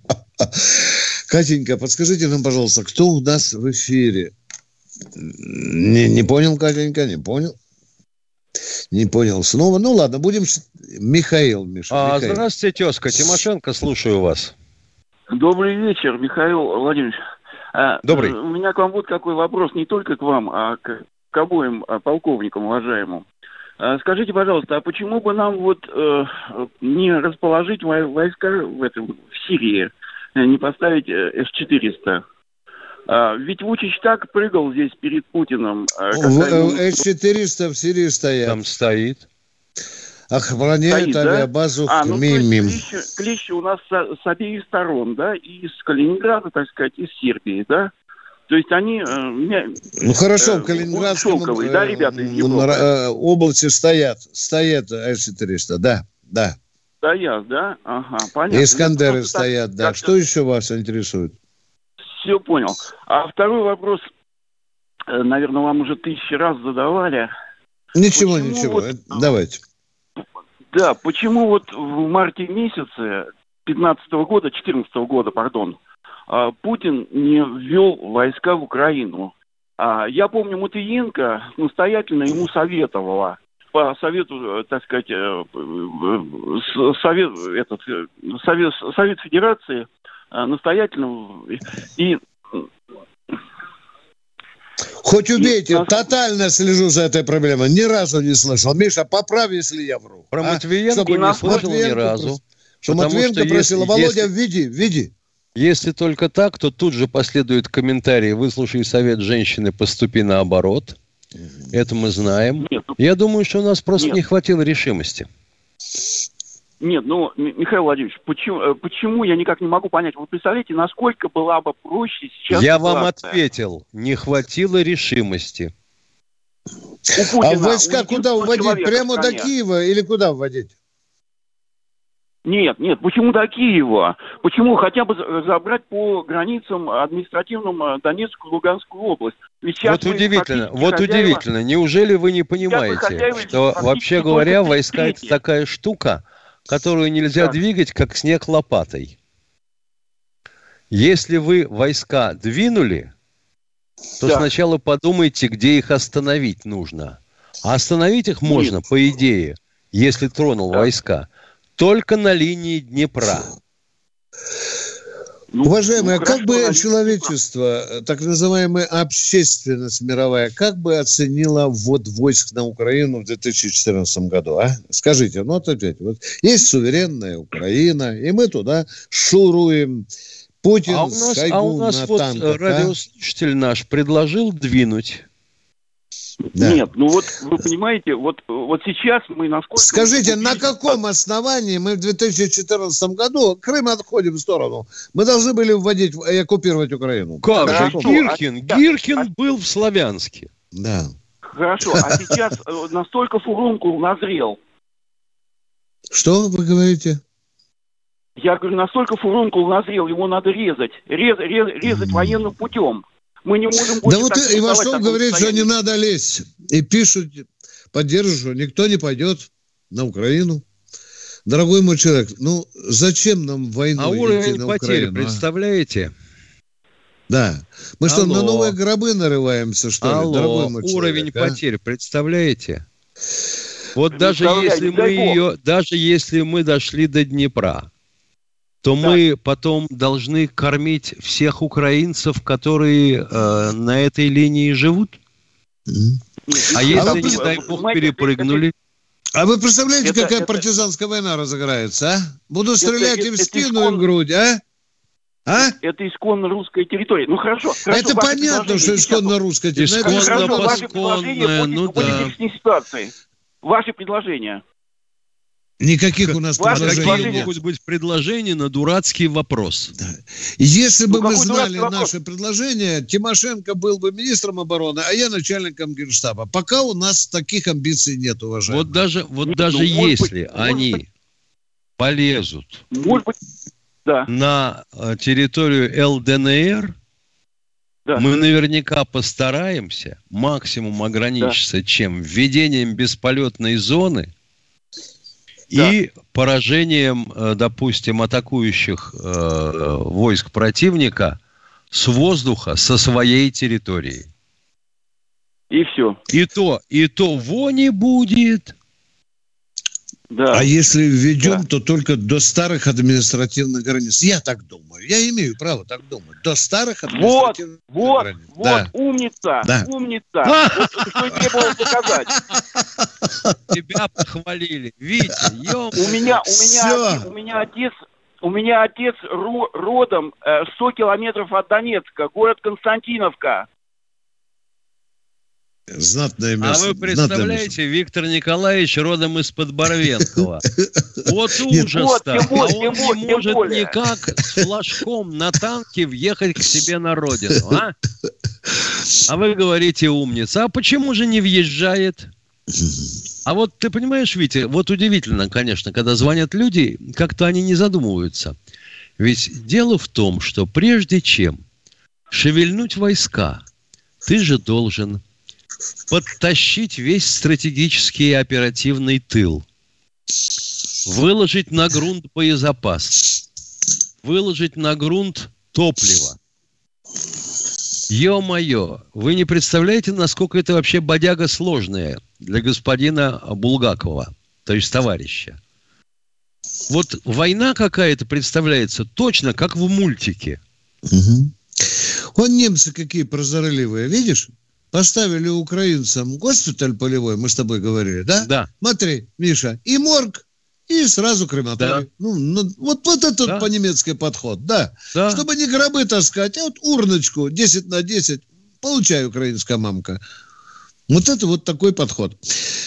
Катенька, подскажите нам, пожалуйста, кто у нас в эфире? Не, не понял, Катенька, не понял. Не понял снова. Ну ладно, будем... Михаил, Миша. А, Михаил. Здравствуйте, тезка. Тимошенко, слушаю вас. Добрый вечер, Михаил Владимирович. А, Добрый. У меня к вам вот какой вопрос, не только к вам, а к, к обоим а, полковникам уважаемым. А, скажите, пожалуйста, а почему бы нам вот э, не расположить войска в, этом, в Сирии, э, не поставить э, С-400? А, ведь Вучич так прыгал здесь перед Путиным. А, С-400 в Сирии стоят. Там стоит. Охраняют стоит, авиабазу да? а, ну, Мимим. Клещи, клещи у нас с, с обеих сторон, да, и из Калининграда, так сказать, из Сербии, да? То есть они... Э, ну хорошо, в э, Калининградском шелковые, да, ребята, из э, области стоят, стоят С-400, да, да. Стоят, да? Ага, понятно. Искандеры стоят, так, да. Что еще вас интересует? Все понял. А второй вопрос, наверное, вам уже тысячи раз задавали. Ничего, почему ничего. Вот, Давайте. Да, почему вот в марте месяце 15 года, 14 года, пардон, а, Путин не ввел войска в Украину. А, я помню, Матвиенко настоятельно ему советовала по совету, э, так сказать, э, совет, этот, совет, совет Федерации настоятельно и Хоть убейте, и, тотально слежу за этой проблемой. Ни разу не слышал. Миша, поправь, если я вру. Про а? Матвиенко Чтобы не слышал ни разу. Что Матвиенко просила, Володя, если, введи, введи. Если только так, то тут же последует комментарий. Выслушай совет женщины, поступи наоборот. Это мы знаем. Нет, ну, Я думаю, что у нас просто нет. не хватило решимости. Нет, ну, Михаил Владимирович, почему, э, почему я никак не могу понять? Вы представляете, насколько была бы проще сейчас Я ситуация? вам ответил, не хватило решимости. Путина, а войска куда уводить? Прямо до Киева или куда вводить? Нет, нет, почему до Киева? Почему хотя бы забрать по границам административным э, Донецкую, Луганскую область? Ведь вот удивительно, вот хозяева... удивительно. Неужели вы не понимаете, что вообще говоря, войска это такая штука, которую нельзя да. двигать, как снег лопатой. Если вы войска двинули, то да. сначала подумайте, где их остановить нужно. А остановить их можно, Нет. по идее, если тронул да. войска, только на линии Днепра. Ну, Уважаемые, ну, как бы человечество, так называемая общественность мировая, как бы оценила ввод войск на Украину в 2014 году, а? Скажите, ну, ответьте. Вот есть суверенная Украина, и мы туда шуруем. Путин а у нас, а у нас вот танках, радиослушатель а? наш предложил двинуть да. Нет, ну вот вы понимаете, вот, вот сейчас мы насколько... Скажите, на каком основании мы в 2014 году Крым отходим в сторону? Мы должны были вводить и оккупировать Украину. Как же, Гиркин, а, Гиркин а, был в Славянске. Да. Хорошо, а сейчас э, настолько фурункул назрел. Что вы говорите? Я говорю, настолько фурункул назрел, его надо резать. Рез, рез, резать военным путем. Мы не можем Да вот Ивашов говорит, что не надо лезть. И пишут, поддерживают, никто не пойдет на Украину. Дорогой мой человек, ну зачем нам войну А уровень на потерь, Украину, а? представляете? Да. Мы Алло. что, на новые гробы нарываемся, что Алло. ли, дорогой мой уровень человек, а? потерь, представляете? Вот даже если мы ее, даже если мы дошли до Днепра, то да. мы потом должны кормить всех украинцев, которые э, на этой линии живут. Mm-hmm. А если, а вы, не дай бог, перепрыгнули? А вы представляете, это, какая это, партизанская война разыграется, а? Буду стрелять это, им в спину искон... и в грудь, а? А? Это исконно русская территория. Ну хорошо. хорошо это понятно, что исконно русская территория. Исконно, посконная, ну да. Ситуации. Ваши предложения. Никаких у нас предложений Какие нет. могут быть предложения на дурацкий вопрос? Да. Если бы ну, мы знали наше предложение, Тимошенко был бы министром обороны, а я начальником генштаба. Пока у нас таких амбиций нет, уважаемые. Вот даже, вот нет, даже ну, если быть, они быть, полезут может быть, да. на э, территорию ЛДНР, да. мы наверняка постараемся максимум ограничиться да. чем? Введением бесполетной зоны – и поражением, э, допустим, атакующих э, войск противника с воздуха, со своей территории. И все. И то, и то вони будет. Да. А если введем, да. то только до старых административных границ. Я так думаю. Я имею право так думать. До старых административных вот, границ. Вот, да. вот, умница, да. умница. Вот что требовалось доказать. Тебя похвалили. Витя, У меня, у меня, у меня отец у меня отец родом 100 э, километров от Донецка, город Константиновка. Знатное место. А вы представляете, Виктор Николаевич родом из-под Барвенкова. Вот ужас-то. А он не может никак с флажком на танке въехать к себе на родину, а? А вы говорите умница. А почему же не въезжает? А вот ты понимаешь, Витя, вот удивительно, конечно, когда звонят люди, как-то они не задумываются. Ведь дело в том, что прежде чем шевельнуть войска, ты же должен подтащить весь стратегический и оперативный тыл, выложить на грунт боезапас, выложить на грунт топливо. Ё-моё, вы не представляете, насколько это вообще бодяга сложная для господина Булгакова, то есть товарища. Вот война какая-то представляется точно как в мультике. Угу. Вон немцы какие прозорливые, видишь? Поставили украинцам госпиталь полевой, мы с тобой говорили, да? Да. Смотри, Миша, и морг, и сразу крематорий. Да. Ну, ну, вот, вот этот да. по-немецкий подход, да. да. Чтобы не гробы таскать, а вот урночку 10 на 10, получай, украинская мамка. Вот это вот такой подход.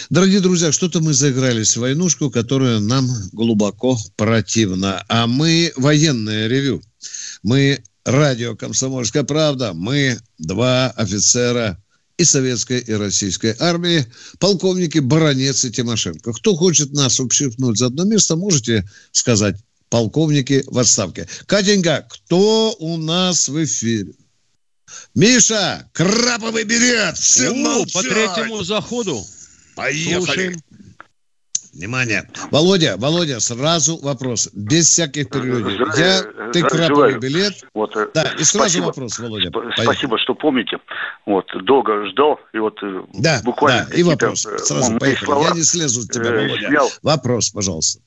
Дорогие друзья, что-то мы заигрались в войнушку, которая нам глубоко противна. А мы военное ревю. Мы радио «Комсомольская правда». Мы два офицера и советской, и российской армии, полковники Баранец и Тимошенко. Кто хочет нас упщипнуть за одно место, можете сказать полковники в отставке. Катенька, кто у нас в эфире? Миша, краповый берет, все О, молчать. По третьему заходу. Поехали. Слушаем. Внимание. Володя, Володя, сразу вопрос. Без всяких перелюдей. Я, ты крабовый билет. Вот, э, да, и сразу спасибо. вопрос, Володя. Поехали. Спасибо, что помните. Вот, долго ждал, и вот э, да, буквально... Да, и вопрос. Э, сразу поехали. Слова, Я не слезу с тебя, Володя. Снял. Вопрос, пожалуйста.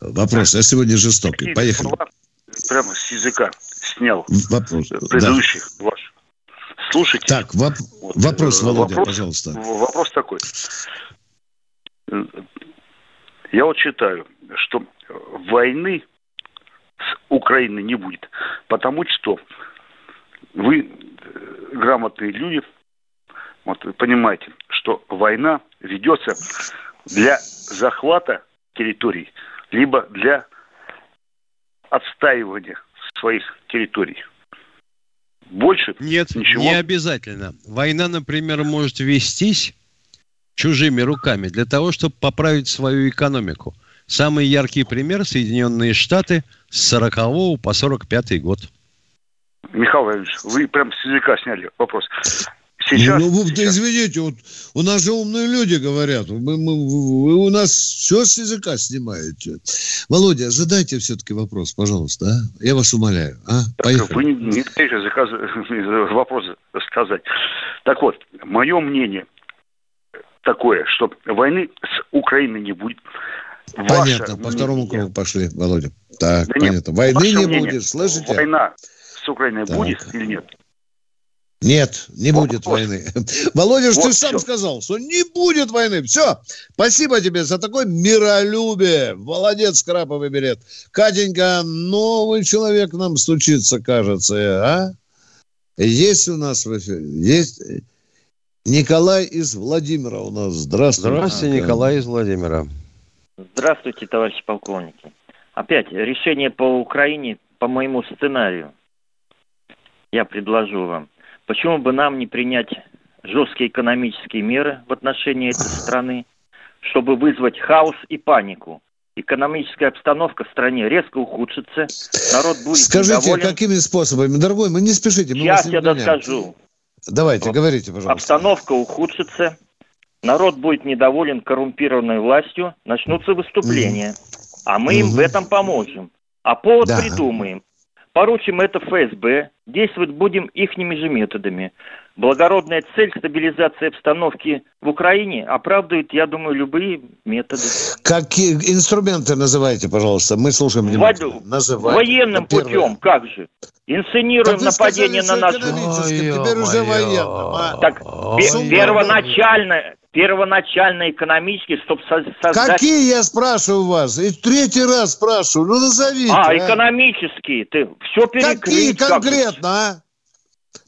Вопрос. Я сегодня жестокий. Поехали. Прямо с языка снял. Вопрос. Предыдущий да. ваш. Слушайте. Так, воп... вот, вопрос, Володя, вопрос, пожалуйста. Вопрос такой. Я вот считаю, что войны с Украиной не будет, потому что вы э, грамотные люди, вот вы понимаете, что война ведется для захвата территорий, либо для отстаивания своих территорий. Больше Нет, ничего. не обязательно. Война, например, может вестись чужими руками для того, чтобы поправить свою экономику. Самый яркий пример – Соединенные Штаты с 40 по 45 год. Михаил Владимирович, вы прям с языка сняли вопрос. Сейчас, ну, вы, сейчас. извините, вот у нас же умные люди говорят. Мы, мы, вы у нас все с языка снимаете. Володя, задайте все-таки вопрос, пожалуйста. А? Я вас умоляю. А? Так, вы не, не даете вопрос сказать. Так вот, мое мнение – такое, что войны с Украиной не будет. Понятно, Ваше по второму мнение... кругу пошли, Володя. Так, да понятно. Нет, Войны не мнение, будет, слышите? Война с Украиной так. будет или нет? Нет, не вот, будет вот. войны. Володя, вот ты все. сам сказал, что не будет войны. Все. Спасибо тебе за такое миролюбие. Молодец, краповый билет. Катенька, новый человек нам стучится, кажется, а? Есть у нас в эфире? Есть? Николай из Владимира у нас. Здравствуйте. Здравствуйте, Николай из Владимира. Здравствуйте, товарищи полковники. Опять решение по Украине по моему сценарию. Я предложу вам. Почему бы нам не принять жесткие экономические меры в отношении этой страны, чтобы вызвать хаос и панику? Экономическая обстановка в стране резко ухудшится, народ будет Скажите, недоволен. какими способами? Дорогой, мы не спешите. Мы Сейчас я доскажу. Давайте, говорите, пожалуйста. Обстановка ухудшится, народ будет недоволен коррумпированной властью, начнутся выступления. Mm. А мы mm-hmm. им в этом поможем. А повод да. придумаем. Поручим это ФСБ, действовать будем ихними же методами. Благородная цель стабилизации обстановки в Украине оправдывает, я думаю, любые методы. Какие инструменты называйте, пожалуйста? Мы слушаем внимательно. Называйте. Военным путем, как же? Инсценируем нападение на нашу... Теперь уже военным. А? Так, первоначально, первоначально экономически, чтобы создать... Какие, я спрашиваю вас? И третий раз спрашиваю. Ну, назовите. А, а. экономические. Ты все перекрыть. Какие конкретно, а?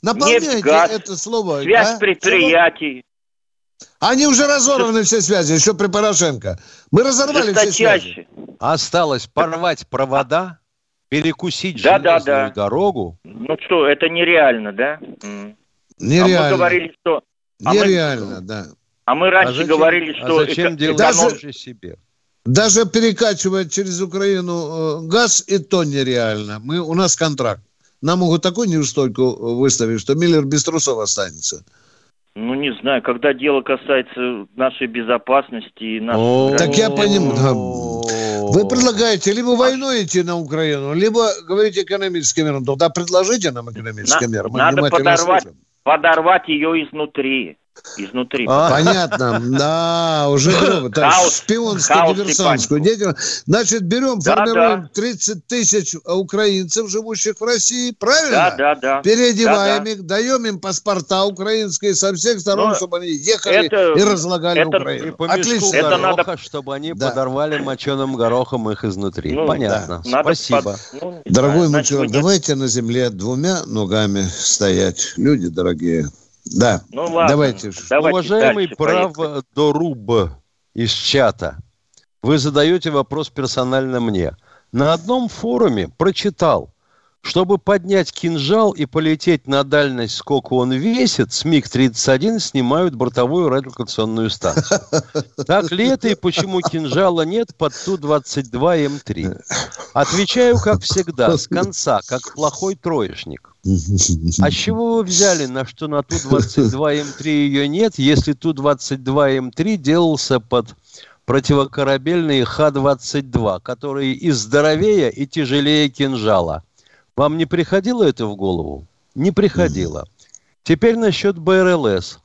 Наполняйте Нефть, газ, это слово. Связь а? предприятий. Они уже разорваны все связи, еще при Порошенко. Мы разорвали все связи. Осталось порвать провода, перекусить да, железную да, да. дорогу. Ну что, это нереально, да? Нереально. А мы говорили, что... А нереально, мы... да. А мы раньше а зачем, говорили, что... А зачем делать даже, себе? Даже перекачивать через Украину э, газ, и то нереально. Мы, у нас контракт. Нам могут такой неустойку выставить, что Миллер без трусов останется. Ну, не знаю, когда дело касается нашей безопасности и нашей... Так я понимаю. Вы предлагаете либо войной идти на Украину, либо говорите экономическим мерам. Тогда предложите нам экономические меры. Надо подорвать, подорвать ее изнутри. Изнутри. А, понятно, да, уже шпионскую, диверсантскую деятельность. Значит, берем, да, формируем да. 30 тысяч украинцев, живущих в России, правильно? Да, да, да. Переодеваем да, их, да. даем им паспорта украинские со всех сторон, Но чтобы они ехали это, и разлагали это, Украину. По Отлично. Это надо, чтобы они да. подорвали моченым горохом их изнутри. Ну, Понятно. Да. Спасибо. Под... Ну, Дорогой человек, давайте на земле двумя ногами стоять. Люди дорогие. Да, ну, ладно. давайте. давайте Уважаемый правдоруб из чата, вы задаете вопрос персонально мне. На одном форуме прочитал, чтобы поднять кинжал и полететь на дальность, сколько он весит, с МиГ-31 снимают бортовую радиолокационную станцию. Так ли это и почему кинжала нет под Ту-22М3? Отвечаю, как всегда, с конца, как плохой троечник. А с чего вы взяли, на что на Ту-22М3 ее нет, если Ту-22М3 делался под противокорабельные Х-22, которые и здоровее, и тяжелее кинжала – вам не приходило это в голову? Не приходило. Теперь насчет БРЛС.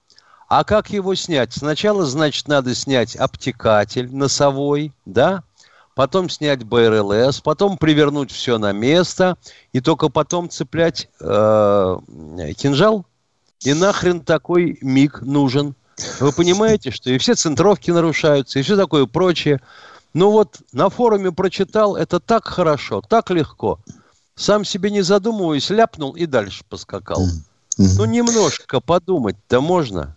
А как его снять? Сначала, значит, надо снять обтекатель носовой, да? Потом снять БРЛС, потом привернуть все на место, и только потом цеплять э, кинжал. И нахрен такой миг нужен? Вы понимаете, что и все центровки нарушаются, и все такое прочее. Ну вот на форуме прочитал, это так хорошо, так легко сам себе не задумываясь, ляпнул и дальше поскакал. Mm-hmm. Ну, немножко подумать-то можно.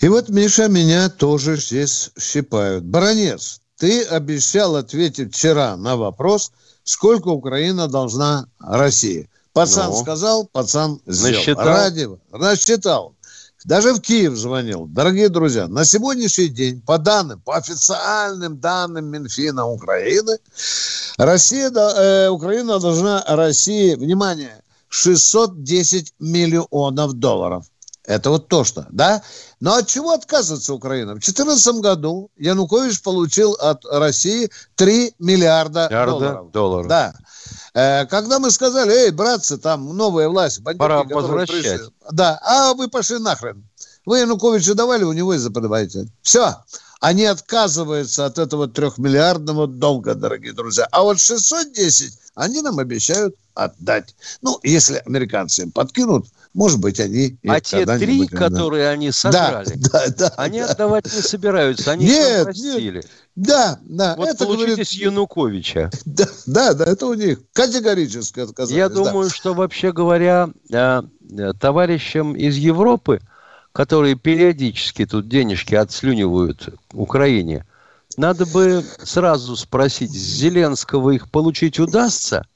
И вот, Миша, меня тоже здесь щипают. Баронец, ты обещал ответить вчера на вопрос, сколько Украина должна России. Пацан ну, сказал, пацан сделал. Насчитал? Ради, насчитал. Даже в Киев звонил. Дорогие друзья, на сегодняшний день, по данным, по официальным данным Минфина Украины, Россия, э, Украина должна России, внимание, 610 миллионов долларов. Это вот то, что, да? Но от чего отказывается Украина? В 2014 году Янукович получил от России 3 миллиарда, миллиарда долларов. долларов. Да. Э, когда мы сказали, эй, братцы, там новая власть, бандиты, Пора возвращать. Пришли, да, а вы пошли нахрен. Вы Януковичу давали, у него и заподавайте. Все. Они отказываются от этого трехмиллиардного долга, дорогие друзья. А вот 610 они нам обещают отдать. Ну, если американцы им подкинут, может быть, они... А те три, которые они сожрали, да, да, да, они да. отдавать не собираются, они нет, простили. Нет. Да, да. Вот это получите говорит... с Януковича. Да, да, да, это у них категорически отказались. Я думаю, да. что, вообще говоря, э, э, товарищам из Европы – которые периодически тут денежки отслюнивают Украине, надо бы сразу спросить, Зеленского их получить удастся,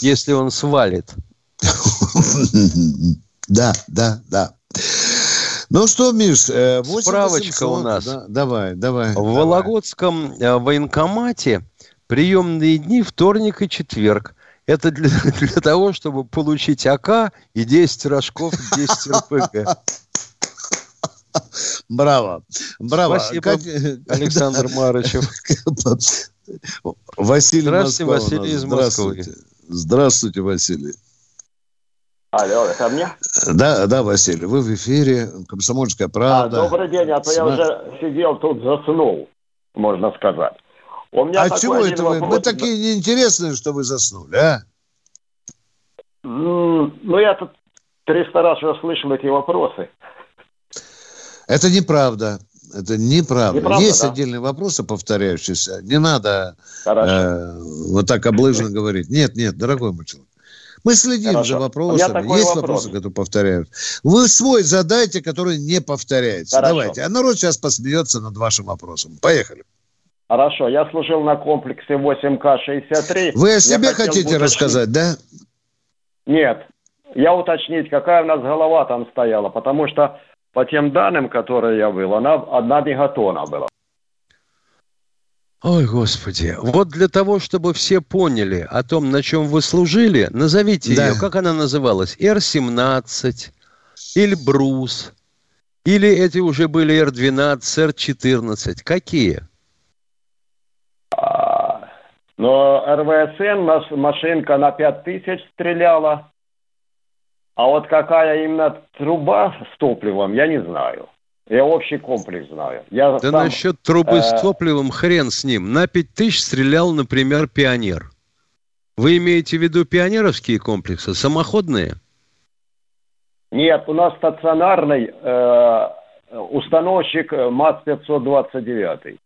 если он свалит? Да, да, да. Ну что, Миш, 8 э, Справочка 800, у нас. Да, давай, давай. В давай. Вологодском э, военкомате приемные дни вторник и четверг. Это для, для того, чтобы получить АК и 10 рожков, 10 РПГ. Браво. Браво. Спасибо, как... Александр Марычев. Василий Здравствуйте, Москва Василий из Москвы. Здравствуйте, Василий. Алло, это мне? Да, да, Василий, вы в эфире, «Комсомольская правда». А, добрый день, а то я уже сидел тут, заснул, можно сказать. У меня а чего это вы? Вопрос... Мы такие неинтересные, что вы заснули, а? Ну, я тут 300 раз уже слышал эти вопросы. Это неправда. Это неправда. неправда Есть да? отдельные вопросы, повторяющиеся. Не надо э, вот так облыжно говорить. Нет, нет, дорогой мой человек. Мы следим Хорошо. за вопросами. Есть вопрос. вопросы, которые повторяют. Вы свой задайте, который не повторяется. Хорошо. Давайте. А народ сейчас посмеется над вашим вопросом. Поехали. Хорошо. Я служил на комплексе 8К-63. Вы о себе хотите уточнить... рассказать, да? Нет. Я уточнить, какая у нас голова там стояла. Потому что по тем данным, которые я был, она одна мегатона была. Ой, Господи. Вот для того, чтобы все поняли о том, на чем вы служили, назовите да. ее, как она называлась? Р-17, Эльбрус, или эти уже были Р-12, Р-14? Какие? А, но РВСН, машинка на 5000 стреляла. А вот какая именно труба с топливом, я не знаю. Я общий комплекс знаю. Я да сам, насчет трубы э... с топливом хрен с ним. На 5 тысяч стрелял, например, пионер. Вы имеете в виду пионеровские комплексы, самоходные? Нет, у нас стационарный э, установщик МАЗ-529.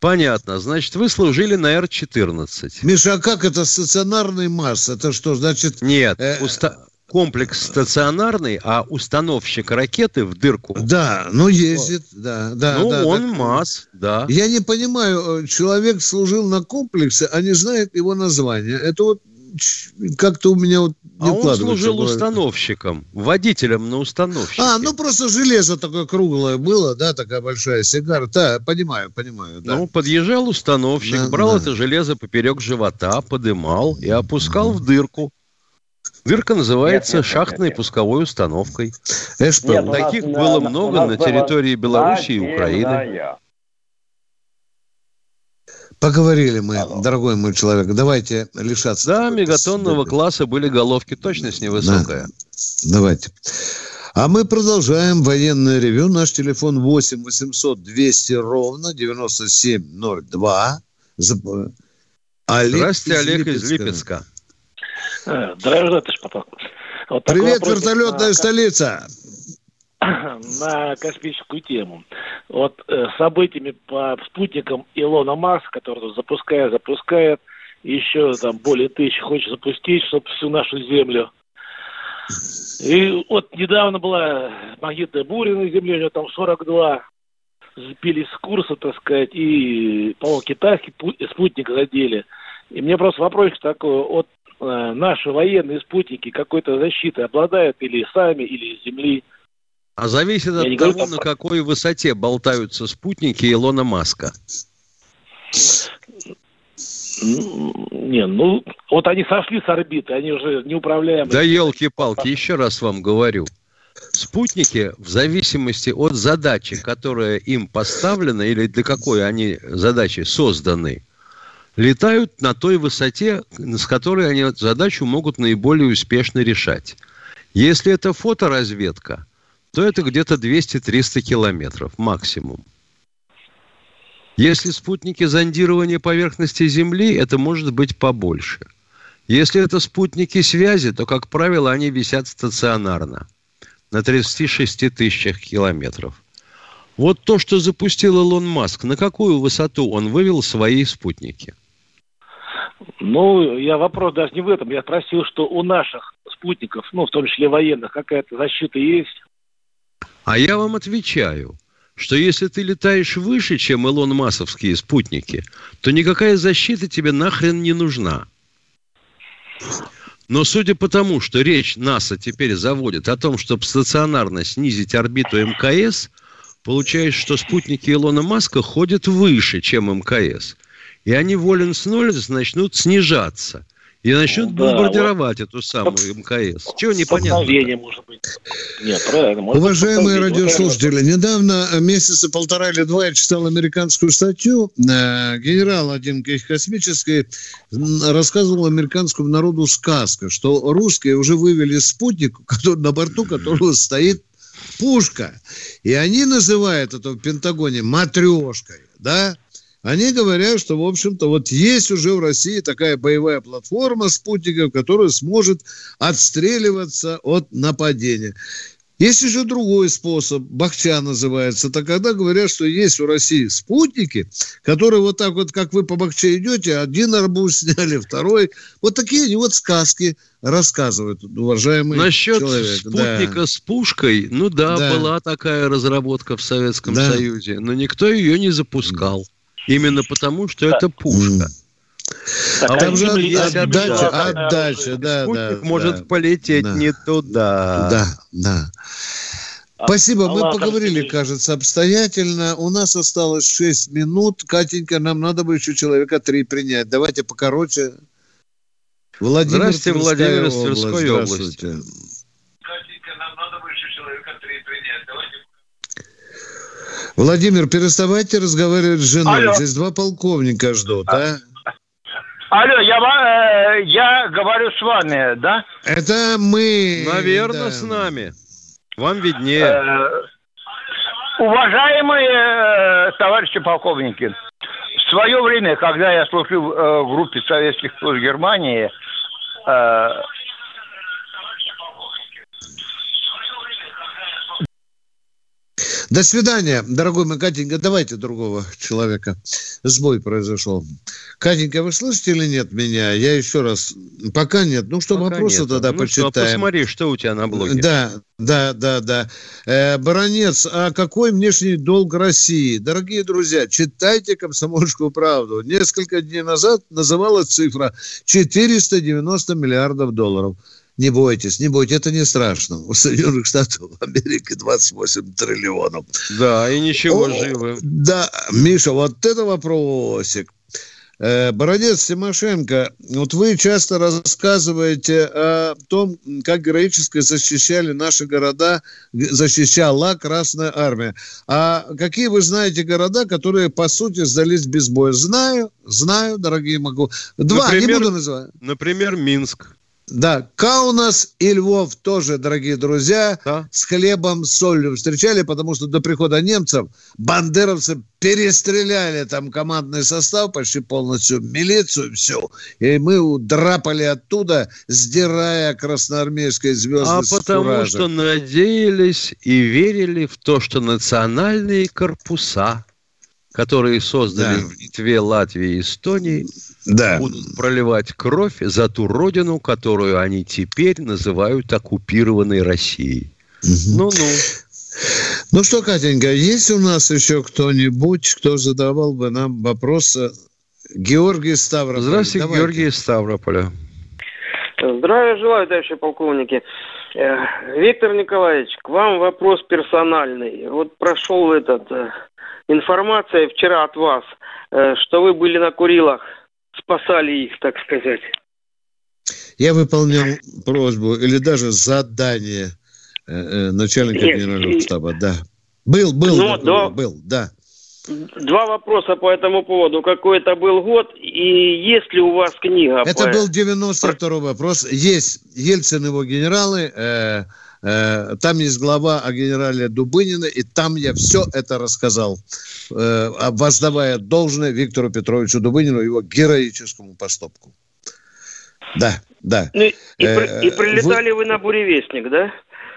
Понятно. Значит, вы служили на Р-14. Миша, а как это стационарный МАЗ? Это что, значит... Нет, э... уста комплекс стационарный, а установщик ракеты в дырку. Да, ну ездит, да, да. Ну, да, он да. МАЗ, да. Я не понимаю, э, человек служил на комплексе, а не знает его название. Это вот как-то у меня вот не а он служил установщиком, водителем на установщике. А, ну просто железо такое круглое было, да, такая большая сигара. Да, понимаю, понимаю. Да. Ну, подъезжал установщик, да, брал да. это железо поперек живота, подымал и опускал в дырку. Дырка называется нет, нет, шахтной нет, нет. пусковой установкой. СП. Нет, Таких нас, было на, много на территории Беларуси и Украины. Поговорили мы, Алло. дорогой мой человек. Давайте лишаться. Да, мегатонного да. класса были головки точность невысокая. Да. Давайте. А мы продолжаем военное ревю. Наш телефон 8 800 200 ровно 9702. Олег Здравствуйте, из Олег из Липецка. Здравия товарищ поток. Вот Привет, вертолетная на... столица! На космическую тему. Вот э, событиями по спутникам Илона Марс, который запускает, запускает, еще там более тысячи хочет запустить, чтобы всю нашу Землю. И вот недавно была магнитная буря на Земле, у него там 42 сбились с курса, так сказать, и, по-моему, китайский спутник задели. И мне просто вопрос такой, вот Э, наши военные спутники какой-то защитой обладают или сами, или с Земли. А зависит Я от того, говорю, на какой высоте болтаются спутники Илона Маска. Не, ну, вот они сошли с орбиты, они уже неуправляемые. Да елки-палки, еще раз вам говорю. Спутники, в зависимости от задачи, которая им поставлена, или для какой они задачи созданы, летают на той высоте, с которой они задачу могут наиболее успешно решать. Если это фоторазведка, то это где-то 200-300 километров максимум. Если спутники зондирования поверхности Земли, это может быть побольше. Если это спутники связи, то, как правило, они висят стационарно на 36 тысячах километров. Вот то, что запустил Илон Маск, на какую высоту он вывел свои спутники – ну, я вопрос даже не в этом. Я спросил, что у наших спутников, ну, в том числе военных, какая-то защита есть. А я вам отвечаю, что если ты летаешь выше, чем Илон Масовские спутники, то никакая защита тебе нахрен не нужна. Но судя по тому, что речь НАСА теперь заводит о том, чтобы стационарно снизить орбиту МКС, получается, что спутники Илона Маска ходят выше, чем МКС и они волен-снолец начнут снижаться. И начнут да, бомбардировать вот. эту самую МКС. Чего непонятно? может быть. Нет, правильно. Может Уважаемые радиослушатели, недавно, э, месяца полтора или два, я читал американскую статью. Э, генерал один космический рассказывал американскому народу сказку, что русские уже вывели спутник, который, на борту которого стоит пушка. И они называют это в Пентагоне матрешкой. Да? Они говорят, что, в общем-то, вот есть уже в России такая боевая платформа спутников, которая сможет отстреливаться от нападения. Есть еще другой способ, Бахча называется. Так когда говорят, что есть в России спутники, которые вот так вот, как вы по Бахче идете, один арбуз сняли, второй. Вот такие они вот сказки рассказывают, уважаемый Насчет человек. спутника да. с пушкой, ну да, да, была такая разработка в Советском да. Союзе, но никто ее не запускал. Именно потому, что это пушка. Так, а там же отдача, отдача, да, да. может да, полететь да, не туда. Да, да. Спасибо, мы поговорили, кажется, обстоятельно. У нас осталось 6 минут. Катенька, нам надо бы еще человека три принять. Давайте покороче. Владимир Здравствуйте, Владимир из Тверской области. Владимир, переставайте разговаривать с женой. Алло. Здесь два полковника ждут, а? Алло, я, э, я говорю с вами, да? Это мы. Наверное, да. с нами. Вам виднее. Э, уважаемые э, товарищи полковники, в свое время, когда я служил э, в группе советских служб Германии, э, До свидания, дорогой мой Катенька. Давайте другого человека. Сбой произошел. Катенька, вы слышите или нет меня? Я еще раз... Пока нет. Ну что, Пока вопросы нет. тогда ну почитаем. Что, посмотри, что у тебя на блоге. Да, да, да, да. Э, Баронец, а какой внешний долг России? Дорогие друзья, читайте «Комсомольскую правду». Несколько дней назад называлась цифра 490 миллиардов долларов. Не бойтесь, не бойтесь, это не страшно. У Соединенных Штатов Америки 28 триллионов. Да, и ничего, О, живы. Да, Миша, вот это вопросик. Э, Бородец Тимошенко, вот вы часто рассказываете о том, как героически защищали наши города, защищала Красная Армия. А какие вы знаете города, которые, по сути, сдались без боя? Знаю, знаю, дорогие могу. Два, например, не буду называть. Например, Минск. Да, Каунас и Львов тоже, дорогие друзья, да? с хлебом, с солью встречали, потому что до прихода немцев бандеровцы перестреляли там командный состав, почти полностью милицию, все. И мы удрапали оттуда, сдирая красноармейские звезды А потому фуражек. что надеялись и верили в то, что национальные корпуса которые создали да. в Литве, Латвии и Эстонии, да. будут проливать кровь за ту родину, которую они теперь называют оккупированной Россией. Ну-ну. Ну что, Катенька, есть у нас еще кто-нибудь, кто задавал бы нам вопросы? Георгий Ставрополь. Здравствуйте, Давайте. Георгий Ставрополя. Здравия желаю, товарищи полковники. Э, Виктор Николаевич, к вам вопрос персональный. Вот прошел этот э, информация вчера от вас, э, что вы были на Курилах, спасали их, так сказать. Я выполнял просьбу или даже задание э, э, начальника Нет, генерального штаба, да. Был, был, ну, да, был, да. Два вопроса по этому поводу. Какой это был год и есть ли у вас книга? Это по... был 92 вопрос. Есть Ельцин, его генералы, Э, там есть глава о генерале Дубынина, и там я все это рассказал, э, воздавая должное Виктору Петровичу Дубынину, его героическому поступку. Да, да. Ну, и, э, и прилетали вы... вы на буревестник, да?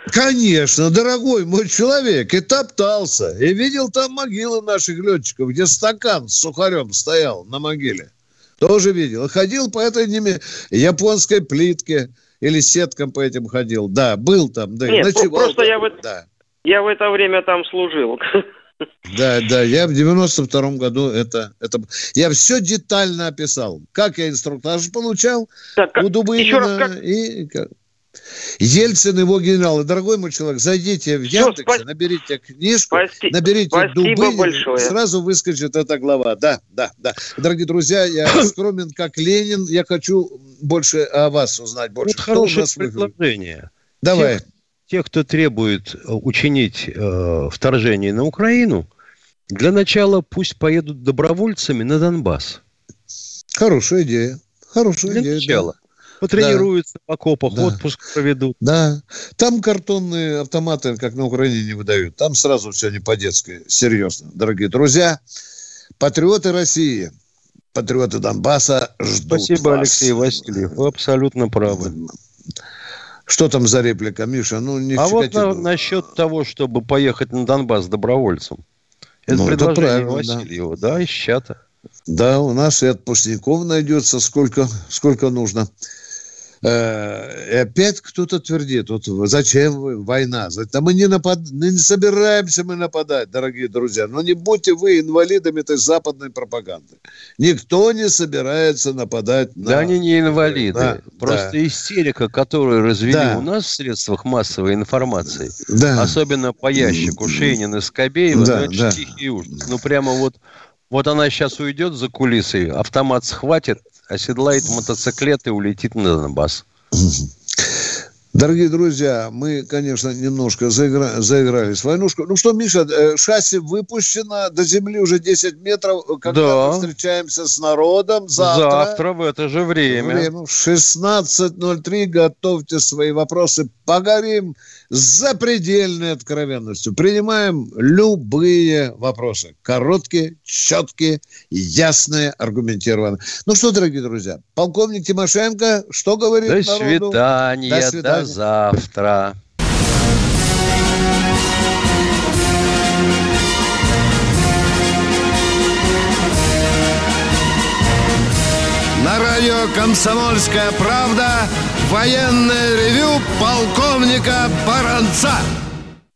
Конечно, дорогой мой человек, и топтался, и видел там могилы наших летчиков, где стакан с сухарем стоял на могиле. Тоже видел. И ходил по этой японской плитке, или сеткам по этим ходил. Да, был там, да, Нет, ночевал. Просто я в, да. я в это время там служил. Да, да, я в 92-м году это, это... Я все детально описал. Как я инструктаж получал так, у Дубынина. Еще раз, как... и... Ельцин его генералы. Дорогой мой человек, зайдите в Яндекс, спа... наберите книжку, Спасти... наберите Дубынин, сразу выскочит эта глава. Да, да, да. Дорогие друзья, я скромен как Ленин, я хочу больше о вас узнать больше. Вот хорошее предложение. Давай. Те, те, кто требует э, учинить э, вторжение на Украину, для начала пусть поедут добровольцами на Донбасс. Хорошая идея. Хорошая для идея. Начала. Да потренируются да. в окопах, да. отпуск проведут. Да. Там картонные автоматы, как на Украине, не выдают. Там сразу все не по-детски. Серьезно. Дорогие друзья, патриоты России, патриоты Донбасса ждут Спасибо, вас. Алексей Васильев. Вы абсолютно правы. Что там за реплика, Миша? Ну, не а вот на, насчет того, чтобы поехать на Донбасс добровольцем. Это ну, предложение это Васильева, да, да из чата. Да, у нас и отпускников найдется сколько, сколько нужно. Э, и опять кто-то твердит, вот зачем вы, война? Да мы не, напад... не собираемся мы нападать, дорогие друзья. Но не будьте вы инвалидами этой западной пропаганды. Никто не собирается нападать на... Да они не инвалиды. Да, Просто да. истерика, которую развели да. у нас в средствах массовой информации, да. особенно по ящику Шейнин и Скобеева, да, ну, это да. тихий ужас. Ну, прямо вот вот она сейчас уйдет за кулисы, автомат схватит, оседлает мотоциклет и улетит на Донбасс. Дорогие друзья, мы, конечно, немножко заигра... заигрались в войнушку. Ну что, Миша, э, шасси выпущено, до земли уже 10 метров. Когда да. мы встречаемся с народом завтра. Завтра в это же время. время 16.03. Готовьте свои вопросы. Поговорим с запредельной откровенностью. Принимаем любые вопросы. Короткие, четкие, ясные, аргументированные. Ну что, дорогие друзья, полковник Тимошенко что говорит До народу? свидания, до свидания, до завтра. На радио «Комсомольская правда» военное ревю полковника Баранца.